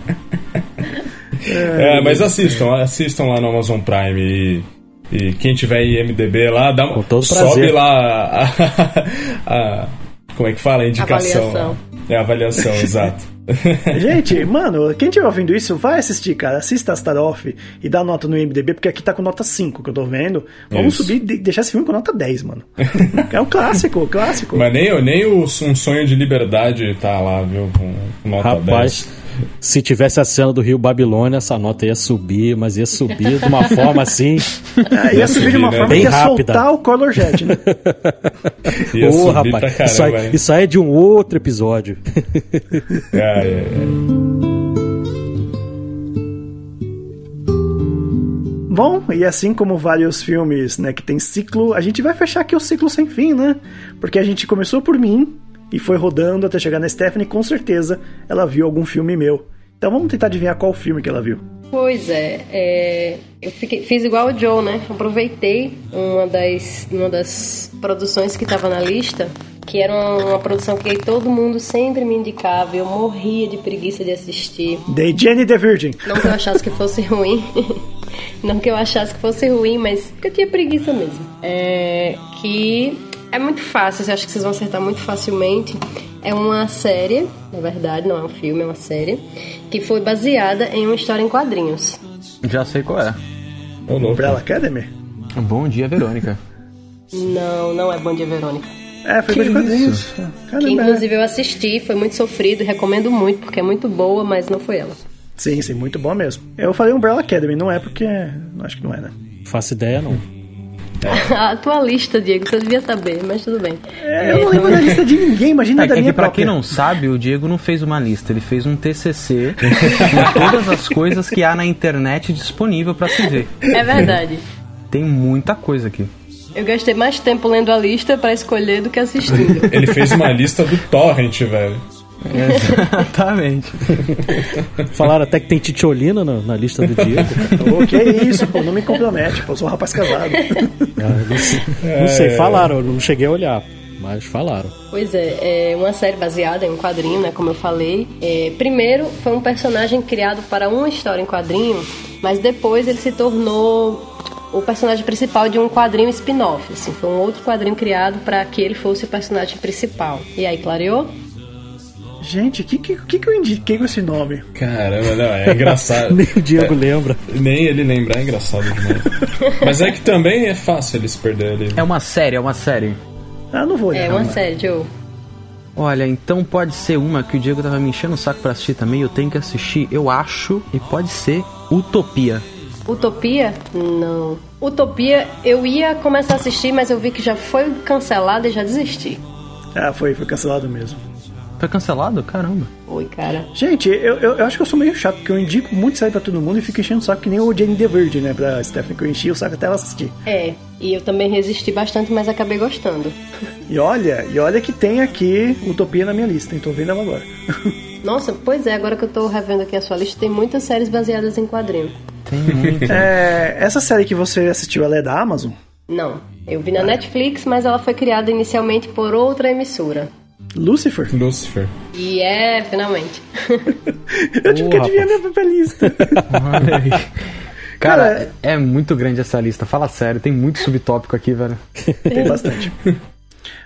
É, mas assistam, assistam lá no Amazon Prime e, e quem tiver em MDB lá, dá, sobe prazer. lá a, a- como é que fala? A indicação. Avaliação. É a avaliação, exato. Gente, mano, quem estiver ouvindo isso, vai assistir, cara. Assista Astaroth e dá nota no IMDB, porque aqui tá com nota 5 que eu tô vendo. Vamos Isso. subir e de- deixar esse filme com nota 10, mano. é um clássico, clássico. Mas nem, nem o Um Sonho de Liberdade tá lá, viu? Com com nota Rapaz, 10. Se tivesse a cena do Rio Babilônia, essa nota ia subir, mas ia subir de uma forma assim. É, ia subir de uma né? forma Bem que ia rápida. soltar o Color Jet, né? Ia Ô, subir rapaz, pra isso, caramba, aí, né? isso aí é de um outro episódio. É, é, é. Bom, e assim como vários filmes, né, que tem ciclo, a gente vai fechar aqui o ciclo sem fim, né? Porque a gente começou por mim e foi rodando até chegar na Stephanie, com certeza ela viu algum filme meu. Então vamos tentar adivinhar qual filme que ela viu. Pois é, é, eu fiquei- fiz igual o Joe, né? Aproveitei uma das, uma das produções que estava na lista, que era uma, uma produção que todo mundo sempre me indicava, eu morria de preguiça de assistir. The Jenny the Virgin. Não que eu achasse que fosse ruim. Não que eu achasse que fosse ruim, mas porque eu tinha preguiça mesmo. É, que é muito fácil, eu acho que vocês vão acertar muito facilmente. É uma série, na verdade, não é um filme, é uma série, que foi baseada em uma história em quadrinhos. Já sei qual é. Louco. Umbrella Academy? Bom dia, Verônica. Não, não é Bom Dia Verônica. É, foi Que quadrinhos. isso? Que Caramba. inclusive eu assisti, foi muito sofrido, recomendo muito, porque é muito boa, mas não foi ela. Sim, sim, muito bom mesmo. Eu falei Umbrella Academy, não é porque. Acho que não é, né? Faço ideia, não. A tua lista, Diego, você devia saber, mas tudo bem. É, eu não lembro da lista de ninguém, imagina É, da é minha que pra própria. quem não sabe, o Diego não fez uma lista, ele fez um TCC com todas as coisas que há na internet disponível pra se ver. É verdade. Tem muita coisa aqui. Eu gastei mais tempo lendo a lista pra escolher do que assistindo. Ele fez uma lista do Torrent, velho. Exatamente. Falaram até que tem titiolina na, na lista do Diego. Ô, que isso, pô, não me compromete, pô, eu sou um rapaz casado. Ah, não sei, não sei, falaram, eu não cheguei a olhar, mas falaram. Pois é, é uma série baseada em um quadrinho, né? Como eu falei. É, primeiro, foi um personagem criado para uma história em quadrinho, mas depois ele se tornou o personagem principal de um quadrinho spin-off. Assim, foi um outro quadrinho criado para que ele fosse o personagem principal. E aí, clareou? Gente, o que, que, que, que eu indiquei com esse nome? Caramba, não, é engraçado. Nem o Diego lembra. Nem ele lembrar é engraçado demais. Mas é que também é fácil eles perderem. É uma série, é uma série. Ah, não vou olhar. É uma não. série, Joe. Olha, então pode ser uma que o Diego tava me enchendo o saco pra assistir também, eu tenho que assistir, eu acho, e pode ser Utopia. Utopia? Não. Utopia, eu ia começar a assistir, mas eu vi que já foi cancelada e já desisti. Ah, foi, foi cancelado mesmo. Foi cancelado? Caramba. Oi, cara. Gente, eu, eu, eu acho que eu sou meio chato, porque eu indico muito série pra todo mundo e fico enchendo o saco que nem o Jane the Virgin, né? Pra Stephanie, que eu enchi o saco até ela assistir. É, e eu também resisti bastante, mas acabei gostando. E olha, e olha que tem aqui Utopia na minha lista, hein? Tô vendo ela agora. Nossa, pois é, agora que eu tô revendo aqui a sua lista, tem muitas séries baseadas em quadrinho. Tem muito. é, essa série que você assistiu, ela é da Amazon? Não, eu vi na Netflix, mas ela foi criada inicialmente por outra emissora. Lucifer? Lucifer. E é, finalmente. Eu tive que adivinhar minha própria lista. Olha aí. Cara, Cara, é muito grande essa lista. Fala sério, tem muito subtópico aqui, velho. Tem bastante.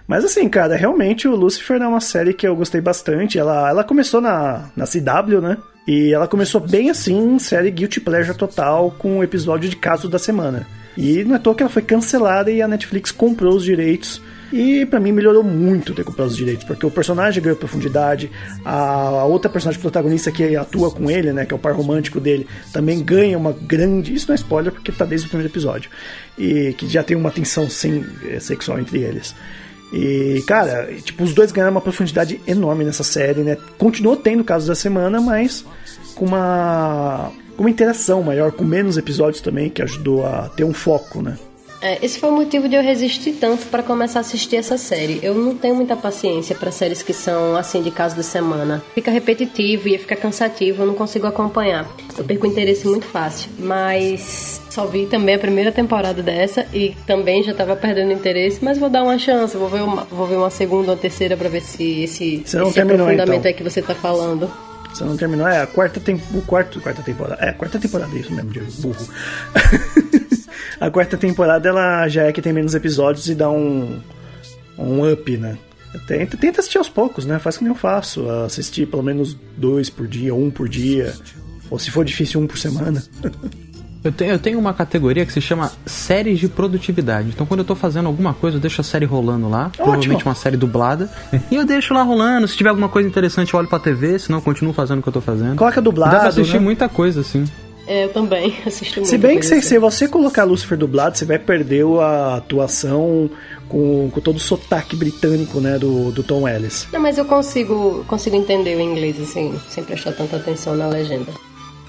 Mas assim, cara, realmente o Lucifer é uma série que eu gostei bastante. Ela, ela começou na, na CW, né? E ela começou bem assim, série Guilty Pleasure total, com o episódio de caso da semana. E não é toa que ela foi cancelada e a Netflix comprou os direitos. E pra mim melhorou muito ter comprado os direitos, porque o personagem ganhou profundidade, a, outra personagem protagonista que atua com ele, né, que é o par romântico dele, também ganha uma grande. Isso não é spoiler porque tá desde o primeiro episódio. E que já tem uma tensão eh, sexual entre eles. E, cara, tipo, os dois ganharam uma profundidade enorme nessa série, né? Continuou tendo casos da semana, mas com uma, com uma interação maior, com menos episódios também, que ajudou a ter um foco, né? É, esse foi o motivo de eu resistir tanto para começar a assistir essa série. Eu não tenho muita paciência para séries que são assim de caso de semana. Fica repetitivo, ia ficar cansativo, eu não consigo acompanhar. Eu perco interesse muito fácil. Mas só vi também a primeira temporada dessa e também já tava perdendo interesse, mas vou dar uma chance, vou ver uma, vou ver uma segunda ou terceira para ver se esse, Você não esse terminou, aprofundamento então? aí que você tá falando. Você não terminou? É a quarta, tem... o quarto, quarta temporada. É, quarta temporada, isso mesmo, Diego. Burro. a quarta temporada ela já é que tem menos episódios e dá um, um up, né? Tenta, tenta assistir aos poucos, né? Faz que nem eu faço. Assistir pelo menos dois por dia, um por dia. Ou se for difícil, um por semana. Eu tenho, eu tenho uma categoria que se chama séries de produtividade. Então, quando eu tô fazendo alguma coisa, eu deixo a série rolando lá. Ótimo. Provavelmente uma série dublada. e eu deixo lá rolando. Se tiver alguma coisa interessante, eu olho pra TV. Senão, eu continuo fazendo o que eu tô fazendo. Coloca dublado, Dá pra assistir né? muita coisa, assim. É, eu também assisto muito. Se bem que se, se você colocar Lucifer dublado, você vai perder a atuação com, com todo o sotaque britânico, né, do, do Tom Ellis. Não, mas eu consigo, consigo entender o inglês, assim, sem prestar tanta atenção na legenda.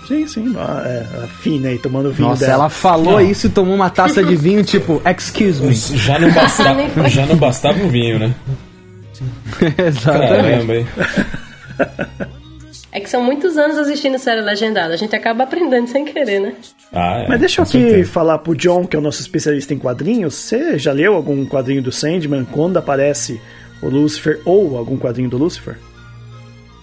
Sim, sim. A, é, a fina aí, tomando vinho Nossa, dela. ela falou Não. isso e tomou uma taça de vinho, tipo, excuse me. Já não, bastava, já não bastava o vinho, né? Exatamente. Caramba, hein? É que são muitos anos assistindo série legendada, a gente acaba aprendendo sem querer, né? Ah, é, Mas deixa eu aqui certeza. falar pro John, que é o nosso especialista em quadrinhos. Você já leu algum quadrinho do Sandman quando aparece o Lucifer ou algum quadrinho do Lucifer?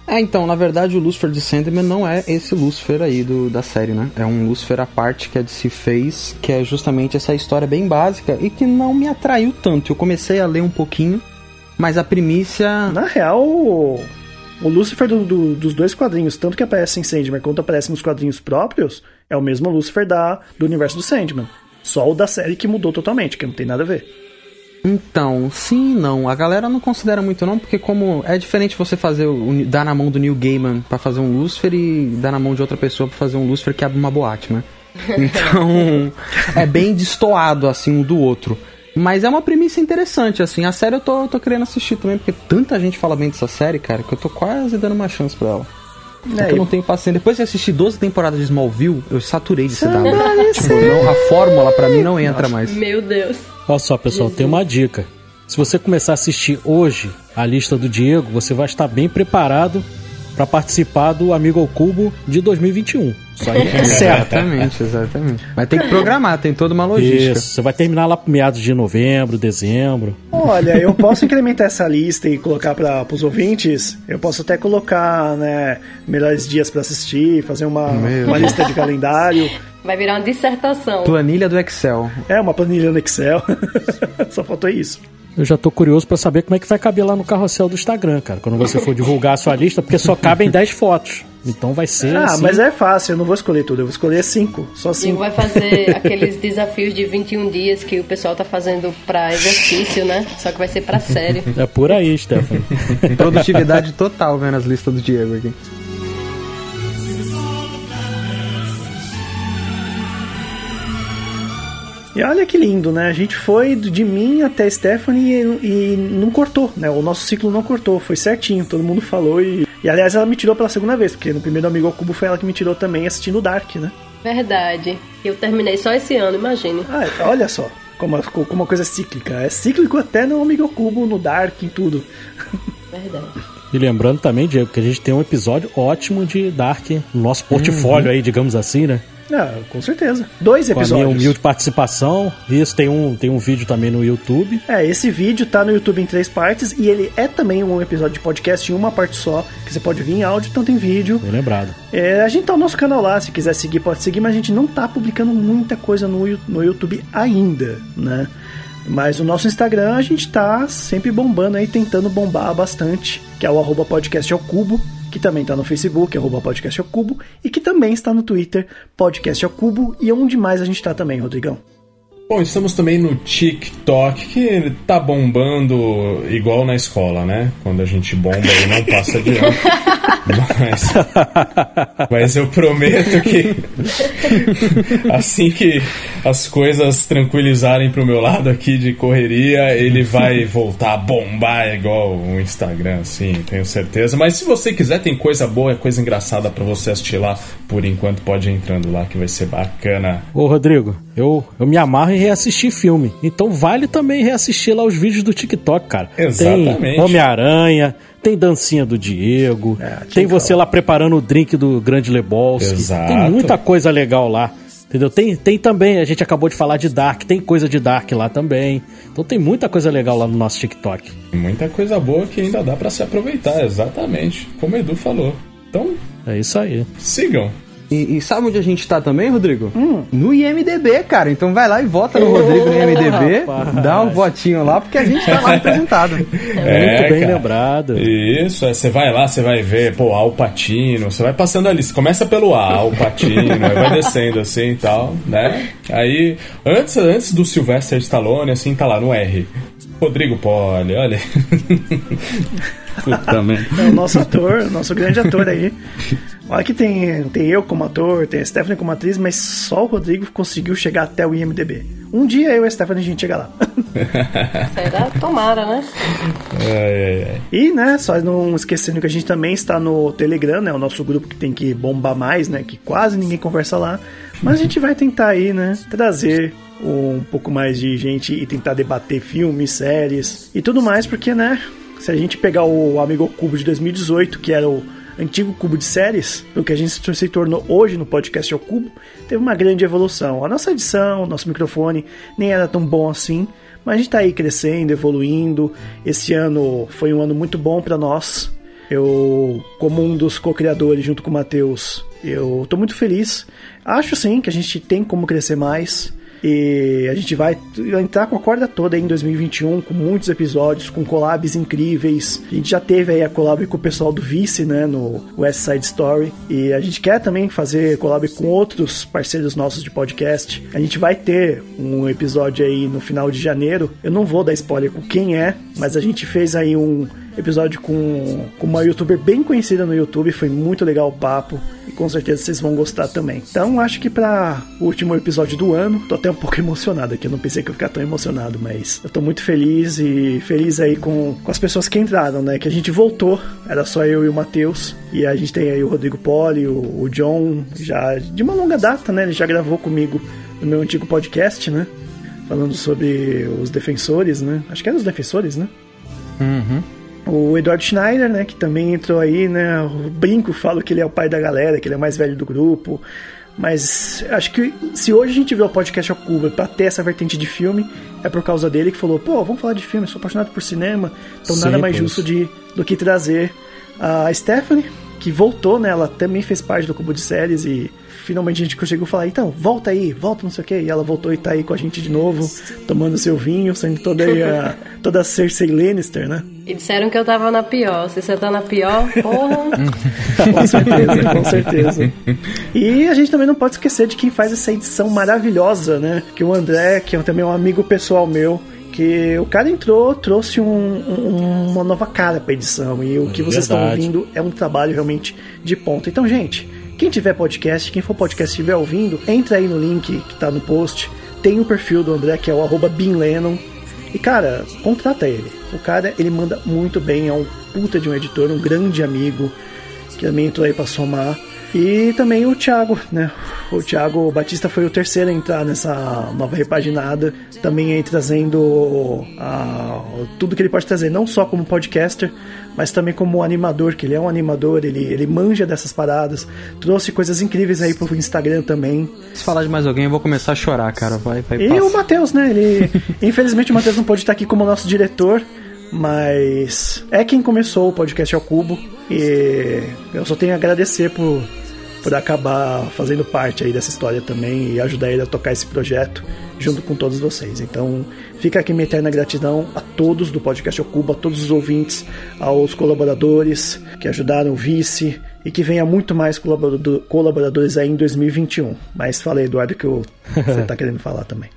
É, então, na verdade, o Lucifer de Sandman não é esse Lucifer aí do, da série, né? É um Lucifer à parte que a DC fez, que é justamente essa história bem básica e que não me atraiu tanto. Eu comecei a ler um pouquinho, mas a primícia. Na real, o, Lucifer do- do- dos dois quadrinhos, tanto que aparece em Sandman quanto aparece nos quadrinhos próprios, é o mesmo Lucifer da, do universo do Sandman. Só o da série que mudou totalmente, que não tem nada a ver. Então, sim e não. A galera não considera muito não, porque como é diferente você fazer o, dar na mão do Neil Gaiman pra fazer um Lucifer e dar na mão de outra pessoa pra fazer um Lucifer que abre uma boate, né? Então, é bem destoado assim um do outro. Mas é uma premissa interessante, assim. A série eu tô, eu tô querendo assistir também, porque tanta gente fala bem dessa série, cara, que eu tô quase dando uma chance pra ela. É, eu não tenho paciência. Depois de assistir 12 temporadas de Smallville, eu saturei de CW. tipo, não, a fórmula pra mim não entra mais. Meu Deus. Olha só, pessoal, tem uma dica. Se você começar a assistir hoje a lista do Diego, você vai estar bem preparado para participar do Amigo ao Cubo de 2021. Isso aí é certo. Exatamente, exatamente. Mas tem que programar, tem toda uma logística. Isso, você vai terminar lá pro meados de novembro, dezembro. Olha, eu posso incrementar essa lista e colocar para os ouvintes. Eu posso até colocar, né, melhores dias para assistir, fazer uma, Meu uma lista de calendário. Vai virar uma dissertação. Planilha do Excel. É, uma planilha no Excel. Só faltou isso. Eu já tô curioso para saber como é que vai caber lá no carrossel do Instagram, cara, quando você for divulgar a sua lista, porque só cabem 10 fotos. Então vai ser Ah, assim, mas é fácil, eu não vou escolher tudo, eu vou escolher cinco, só Diego cinco. vai fazer aqueles desafios de 21 dias que o pessoal tá fazendo pra exercício, né? Só que vai ser pra série. é por aí, Stefano. Produtividade total vendo as listas do Diego aqui. E olha que lindo, né? A gente foi de mim até Stephanie e, e não cortou, né? O nosso ciclo não cortou, foi certinho, todo mundo falou e... E aliás, ela me tirou pela segunda vez, porque no primeiro Amigo ao Cubo foi ela que me tirou também assistindo o Dark, né? Verdade. Eu terminei só esse ano, imagine. Ah, olha só, como, como uma coisa cíclica. É cíclico até no Amigo ao Cubo, no Dark, em tudo. Verdade. E lembrando também, Diego, que a gente tem um episódio ótimo de Dark no nosso portfólio aí, digamos assim, né? Ah, com certeza. Dois Com a minha episódios. humilde participação. Isso, tem um, tem um vídeo também no YouTube. É, esse vídeo tá no YouTube em três partes e ele é também um episódio de podcast em uma parte só, que você pode vir em áudio, então tem vídeo. Bem lembrado. É, a gente tá no nosso canal lá, se quiser seguir, pode seguir, mas a gente não tá publicando muita coisa no, no YouTube ainda, né? Mas o nosso Instagram a gente tá sempre bombando aí, tentando bombar bastante, que é o arroba podcast ao cubo, que também tá no Facebook, arroba podcast ao cubo, e que também está no Twitter, podcast ao cubo, e onde mais a gente tá também, Rodrigão? Bom, estamos também no TikTok, que tá bombando igual na escola, né? Quando a gente bomba e não passa de ano. Mas, mas eu prometo que assim que as coisas tranquilizarem pro meu lado aqui de correria, ele vai voltar a bombar igual o Instagram, assim, tenho certeza. Mas se você quiser, tem coisa boa, coisa engraçada pra você assistir lá. Por enquanto, pode ir entrando lá que vai ser bacana. Ô, Rodrigo, eu, eu me amarro em reassistir filme. Então vale também reassistir lá os vídeos do TikTok, cara. Exatamente. Tem Homem-Aranha, tem dancinha do Diego, É, tem você lá preparando o drink do Grande Lebowski. Exato. Tem muita coisa legal lá. Entendeu? Tem, tem também, a gente acabou de falar de Dark, tem coisa de Dark lá também. Então tem muita coisa legal lá no nosso TikTok. Muita coisa boa que ainda dá pra se aproveitar, exatamente. Como o Edu falou. Então, É isso aí. sigam. E, e sabe onde a gente tá também, Rodrigo? Hum. No IMDB, cara. Então vai lá e vota no Rodrigo no IMDB, rapaz. dá um votinho lá, porque a gente tá lá representado. É, Muito bem cara. lembrado. Isso, é, você vai lá, você vai ver, pô, Alpatino, você vai passando ali, você começa pelo A, Alpatino, aí vai descendo assim e tal, né? Aí, antes, antes do Sylvester Stallone, assim, tá lá no R. Rodrigo Poli, olha. Puta merda. É o nosso ator, nosso grande ator aí. Olha que tem, tem eu como ator, tem a Stephanie como atriz, mas só o Rodrigo conseguiu chegar até o IMDB. Um dia eu e a Stephanie a gente chega lá. Será? Tomara, né? Ai, ai, ai. E, né, só não esquecendo que a gente também está no Telegram, né, o nosso grupo que tem que bombar mais, né, que quase ninguém conversa lá. Mas a gente vai tentar aí, né, trazer um pouco mais de gente e tentar debater filmes, séries e tudo mais, porque, né, se a gente pegar o Amigo Cubo de 2018, que era o antigo cubo de séries, o que a gente se tornou hoje no podcast ao cubo, teve uma grande evolução. A nossa edição, nosso microfone nem era tão bom assim, mas a gente tá aí crescendo, evoluindo. Esse ano foi um ano muito bom para nós. Eu, como um dos co-criadores junto com o Matheus, eu tô muito feliz. Acho sim que a gente tem como crescer mais. E a gente vai entrar com a corda toda em 2021, com muitos episódios, com collabs incríveis. A gente já teve aí a collab com o pessoal do Vice, né, no West Side Story. E a gente quer também fazer collab com outros parceiros nossos de podcast. A gente vai ter um episódio aí no final de janeiro. Eu não vou dar spoiler com quem é, mas a gente fez aí um episódio com, com uma youtuber bem conhecida no YouTube. Foi muito legal o papo e com certeza vocês vão gostar também. Então acho que para o último episódio do ano, tô até um pouco emocionado aqui. Eu não pensei que eu ia ficar tão emocionado, mas eu tô muito feliz e feliz aí com, com as pessoas que entraram, né? Que a gente voltou, era só eu e o Matheus. E a gente tem aí o Rodrigo Poli, o, o John, já de uma longa data, né? Ele já gravou comigo no meu antigo podcast, né? Falando sobre os defensores, né? Acho que eram os defensores, né? O Eduardo Schneider, né, que também entrou aí, né, o brinco, falo que ele é o pai da galera, que ele é mais velho do grupo, mas acho que se hoje a gente vê o podcast ao Cuba pra ter essa vertente de filme, é por causa dele que falou, pô, vamos falar de filme, sou apaixonado por cinema, então nada Sim, mais pois. justo de, do que trazer a Stephanie, que voltou, né, ela também fez parte do Cubo de Séries e finalmente a gente conseguiu falar, então, volta aí, volta não sei o que, e ela voltou e tá aí com a gente de novo, tomando seu vinho, sendo toda aí a, toda a Cersei Lannister, né? E disseram que eu tava na pior. Se você tá na pior, porra. Com certeza, com certeza. E a gente também não pode esquecer de quem faz essa edição maravilhosa, né? Que o André, que é também um amigo pessoal meu, que o cara entrou, trouxe um- um- uma nova cara pra edição. E o que É vocês estão ouvindo é um trabalho realmente de ponta. Então, gente, quem tiver podcast, quem for podcast estiver ouvindo, entra aí no link que tá no post. Tem o perfil do André, que é o arroba Bin Lennon. E, cara, contrata ele. O cara, ele manda muito bem, é um puta de um editor, um grande amigo, que também entrou aí pra somar. E também o Thiago, né? O Thiago Batista foi o terceiro a entrar nessa nova repaginada, também aí trazendo a- tudo que ele pode trazer, não só como podcaster, mas também como animador, que ele é um animador, ele, ele manja dessas paradas, trouxe coisas incríveis aí pro Instagram também. Se falar de mais alguém, eu vou começar a chorar, cara. Vai, vai E passa. o Matheus, né? Ele, infelizmente o Matheus não pode estar aqui como nosso diretor, mas é quem começou o podcast ao cubo e eu só tenho a agradecer por por acabar fazendo parte aí dessa história também e ajudar ele a tocar esse projeto junto com todos vocês. Então, fica aqui minha eterna gratidão a todos do podcast ao cubo, a todos os ouvintes, aos colaboradores que ajudaram o vice e que venha muito mais colaborador- colaboradores aí em 2021. Mas fala aí, Eduardo, que o- você tá querendo falar também.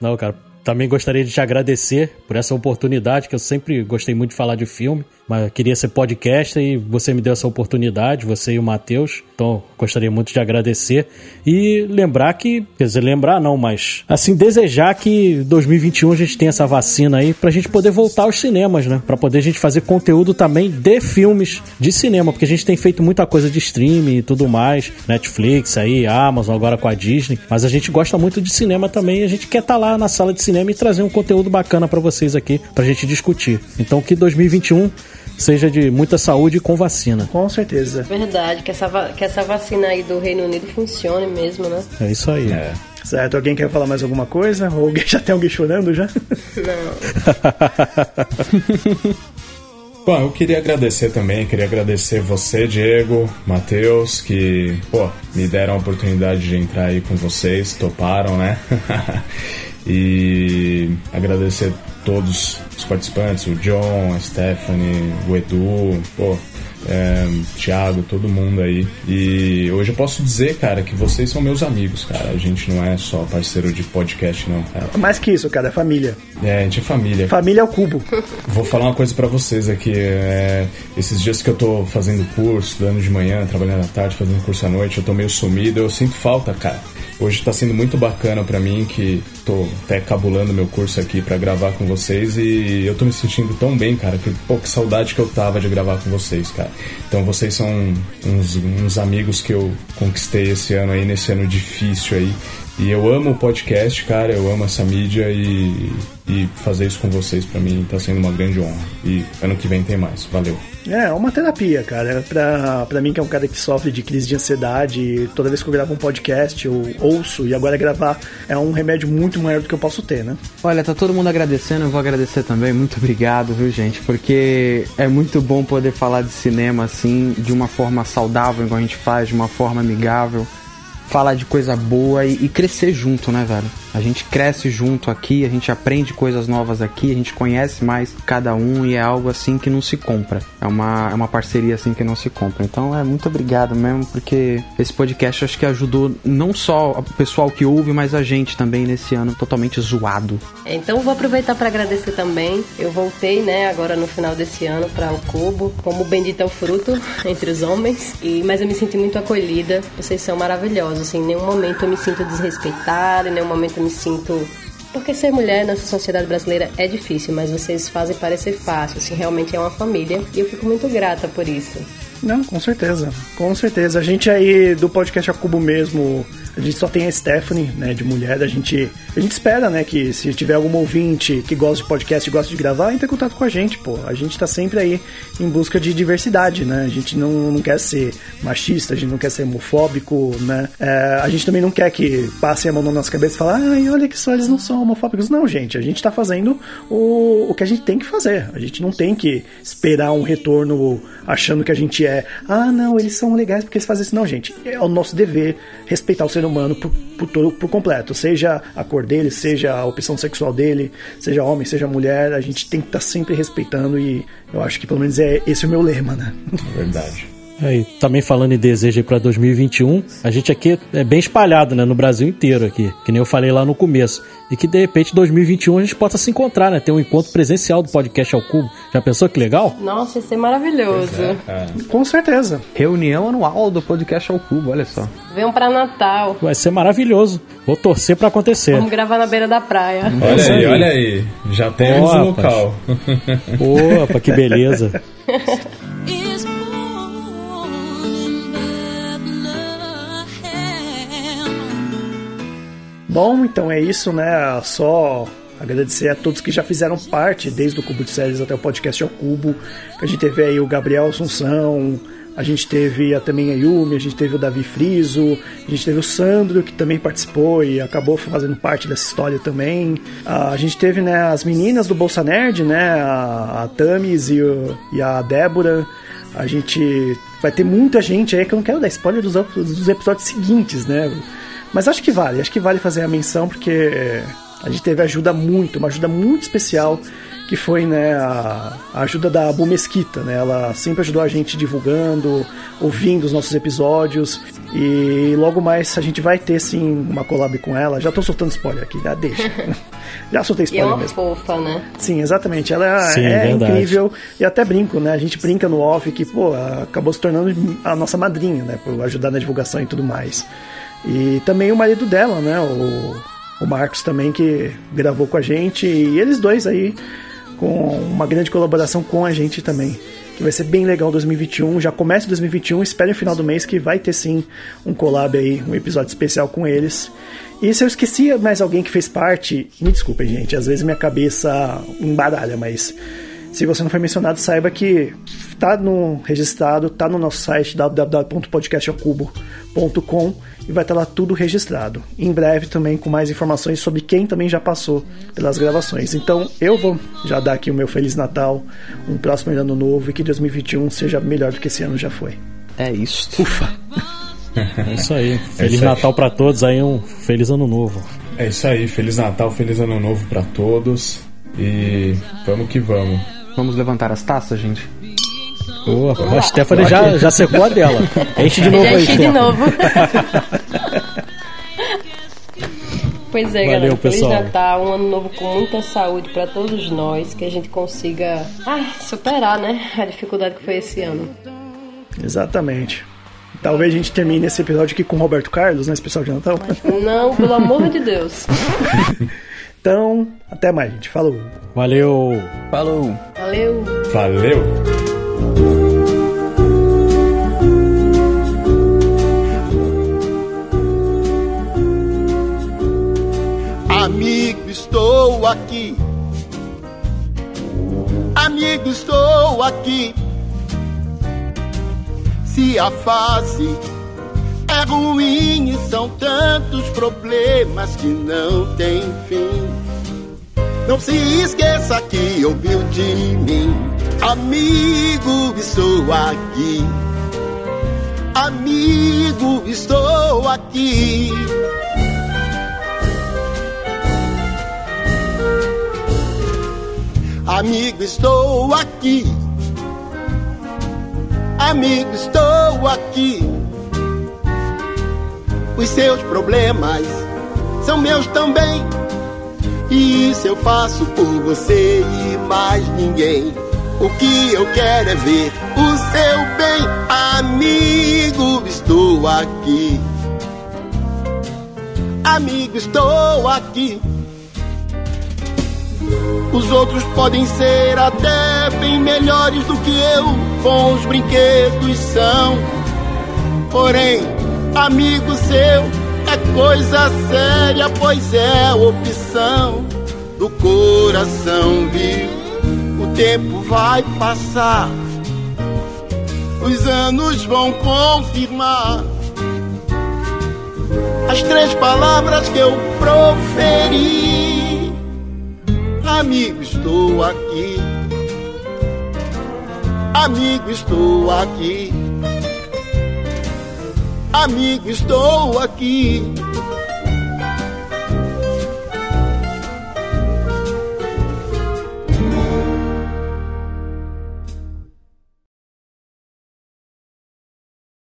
Não, cara, também gostaria de te agradecer por essa oportunidade, que eu sempre gostei muito de falar de filme, mas queria ser podcast e você me deu essa oportunidade, você e o Matheus. Então, gostaria muito de agradecer e lembrar que, quer dizer, lembrar não, mas assim, desejar que 2021 a gente tenha essa vacina aí pra gente poder voltar aos cinemas, né? Pra poder a gente fazer conteúdo também de filmes de cinema, porque a gente tem feito muita coisa de streaming e tudo mais, Netflix aí, Amazon agora com a Disney, mas a gente gosta muito de cinema também a gente quer estar lá na sala de cinema e trazer um conteúdo bacana pra vocês aqui, pra gente discutir. Então que 2021 seja de muita saúde e com vacina. Com certeza. Verdade, que essa, que essa vacina aí do Reino Unido funcione mesmo, né? É isso aí. É. Certo, alguém quer falar mais alguma coisa? Ou alguém- já tem alguém chorando já? Bom, eu queria agradecer também, queria agradecer você, Diego, Matheus, que, pô, me deram a oportunidade de entrar aí com vocês, toparam, né? e agradecer todos os participantes, o John, a Stephanie, o Edu, pô, é, Thiago, todo mundo aí. E hoje eu posso dizer, cara, que vocês são meus amigos, cara. A gente não é só parceiro de podcast, não, cara. Mais que isso, cara, é família. É, a gente é família. Família é o cubo. Vou falar uma coisa para vocês aqui. É, esses dias que eu tô fazendo curso, dando de manhã, trabalhando à tarde, fazendo curso à noite, eu tô meio sumido, eu sinto falta, cara. Hoje está sendo muito bacana para mim que tô até cabulando meu curso aqui para gravar com vocês e eu tô me sentindo tão bem, cara, que que saudade que eu tava de gravar com vocês, cara. Então vocês são uns, uns amigos que eu conquistei esse ano aí, nesse ano difícil aí. E eu amo o podcast, cara, eu amo essa mídia e, e fazer isso com vocês para mim tá sendo uma grande honra. E ano que vem tem mais. Valeu. É, é uma terapia, cara. Pra, pra mim, que é um cara que sofre de crise de ansiedade, toda vez que eu gravo um podcast, eu ouço, e agora gravar é um remédio muito maior do que eu posso ter, né? Olha, tá todo mundo agradecendo, eu vou agradecer também. Muito obrigado, viu, gente? Porque é muito bom poder falar de cinema assim, de uma forma saudável, igual a gente faz, de uma forma amigável falar de coisa boa e, e, crescer junto, né, velho? A gente cresce junto aqui, a gente aprende coisas novas aqui, a gente conhece mais cada um e é algo assim que não se compra. É uma, é uma parceria assim que não se compra. Então é muito obrigado mesmo, porque esse podcast acho que ajudou não só o pessoal que ouve, mas a gente também nesse ano totalmente zoado. Então vou aproveitar para agradecer também. Eu voltei, né, agora no final desse ano para o Cubo, como bendito é o fruto entre os homens. E mas eu me senti muito acolhida. Vocês são maravilhosos, assim, em nenhum momento eu me sinto desrespeitada, em nenhum momento eu me sinto porque ser mulher nessa sociedade brasileira é difícil, mas vocês fazem parecer fácil, assim, realmente é uma família e eu fico muito grata por isso. Não, com certeza, com certeza. A gente aí do podcast A Cubo mesmo, a gente só tem a Stephanie, né, de mulher. A gente, a gente espera, né, que se tiver algum ouvinte que gosta de podcast e gosta de gravar, entre em contato com a gente, pô. A gente tá sempre aí em busca de diversidade, né? A gente não, não quer ser machista, a gente não quer ser homofóbico, né? É, a gente também não quer que passem a mão na nossa cabeça e falem, ai, olha que só eles não são homofóbicos. Não, gente, a gente tá fazendo o, o que a gente tem que fazer. A gente não tem que esperar um retorno achando que a gente é, ah, não, eles são legais porque eles fazem isso. Não, gente, é o nosso dever respeitar o ser humano por, por, por completo, seja a cor dele, seja a opção sexual dele, seja homem, seja mulher, a gente tem que estar tá sempre respeitando e eu acho que pelo menos é esse é o meu lema, né? Verdade. É, e também falando em desejo para 2021, a gente aqui é bem espalhado, né, no Brasil inteiro aqui, que nem eu falei lá no começo. E que de repente 2021 a gente possa se encontrar, né, ter um encontro presencial do podcast ao cubo. Já pensou que legal? Nossa, isso é maravilhoso. É, é. Com certeza. Reunião anual do podcast ao cubo, olha só. Venham para Natal. Vai ser maravilhoso. Vou torcer para acontecer. Vamos gravar na beira da praia. Olha aí, olha aí. Já temos o um local. Opa, que beleza. Bom, então é isso, né? Só agradecer a todos que já fizeram parte, desde o Cubo de Séries até o podcast ao Cubo. A gente teve aí o Gabriel Assunção, a gente teve também a Yumi, a gente teve o Davi Friso, a gente teve o Sandro, que também participou e acabou fazendo parte dessa história também. A gente teve né, as meninas do Bolsa Nerd, né, a, a Tamis e, e a Débora. A gente vai ter muita gente aí que eu não quero dar spoiler dos, dos episódios seguintes, né? Mas acho que vale, acho que vale fazer a menção porque a gente teve ajuda muito, uma ajuda muito especial que foi né, a, a ajuda da Bu Mesquita, né? Ela sempre ajudou a gente divulgando, ouvindo os nossos episódios e logo mais a gente vai ter sim uma collab com ela. Já tô soltando spoiler aqui, já deixa. já soltei spoiler e é uma mesmo. fofa, né? Sim, exatamente. Ela sim, é incrível e até brinco, né? A gente brinca no off que, pô, acabou se tornando a nossa madrinha, né? Por ajudar na divulgação e tudo mais. E também o marido dela, né? O, o Marcos também, que gravou com a gente. E eles dois aí, com uma grande colaboração com a gente também. Que vai ser bem legal 2021. Já começa 2021, espere o final do mês que vai ter sim um collab aí, um episódio especial com eles. E se eu esqueci mais alguém que fez parte, me desculpem, gente, às vezes minha cabeça embaralha, mas se você não foi mencionado, saiba que tá no registrado, tá no nosso site www.podcastacubo.com e vai estar lá tudo registrado. Em breve também com mais informações sobre quem também já passou pelas gravações. Então eu vou já dar aqui o meu Feliz Natal, um próximo ano novo e que 2021 seja melhor do que esse ano já foi. É isso. Ufa! É isso aí. Feliz isso aí. Natal pra todos aí, um feliz ano novo. É isso aí, Feliz Natal, Feliz Ano Novo pra todos. E vamos que vamos. Vamos levantar as taças, gente? Boa, a Stephanie já, já secou a dela. Enche de novo Já aí, enchi de novo. pois é, Valeu, galera. Feliz pessoal. Natal, um ano novo com muita saúde pra todos nós, que a gente consiga ai, superar, né, a dificuldade que foi esse ano. Exatamente. Talvez a gente termine esse episódio aqui com o Roberto Carlos, né? Especial de Natal. Não, pelo amor de Deus. Então, até mais, gente. Falou. Valeu. Falou! Valeu. Valeu! Amigo, estou aqui. Amigo, estou aqui. Se a fase é ruim e são tantos problemas que não tem fim. Não se esqueça que ouviu de mim. Amigo, estou aqui. Amigo, estou aqui. Amigo, estou aqui. Amigo, estou aqui. Os seus problemas são meus também. E isso eu faço por você e mais ninguém. O que eu quero é ver o seu bem. Amigo, estou aqui. Amigo, estou aqui. Os outros podem ser até bem melhores do que eu, bons brinquedos são. Porém, amigo seu é coisa séria, pois é opção do coração vivo. O tempo vai passar, os anos vão confirmar as três palavras que eu proferi. Amigo, estou aqui. Amigo, estou aqui. Amigo, estou aqui.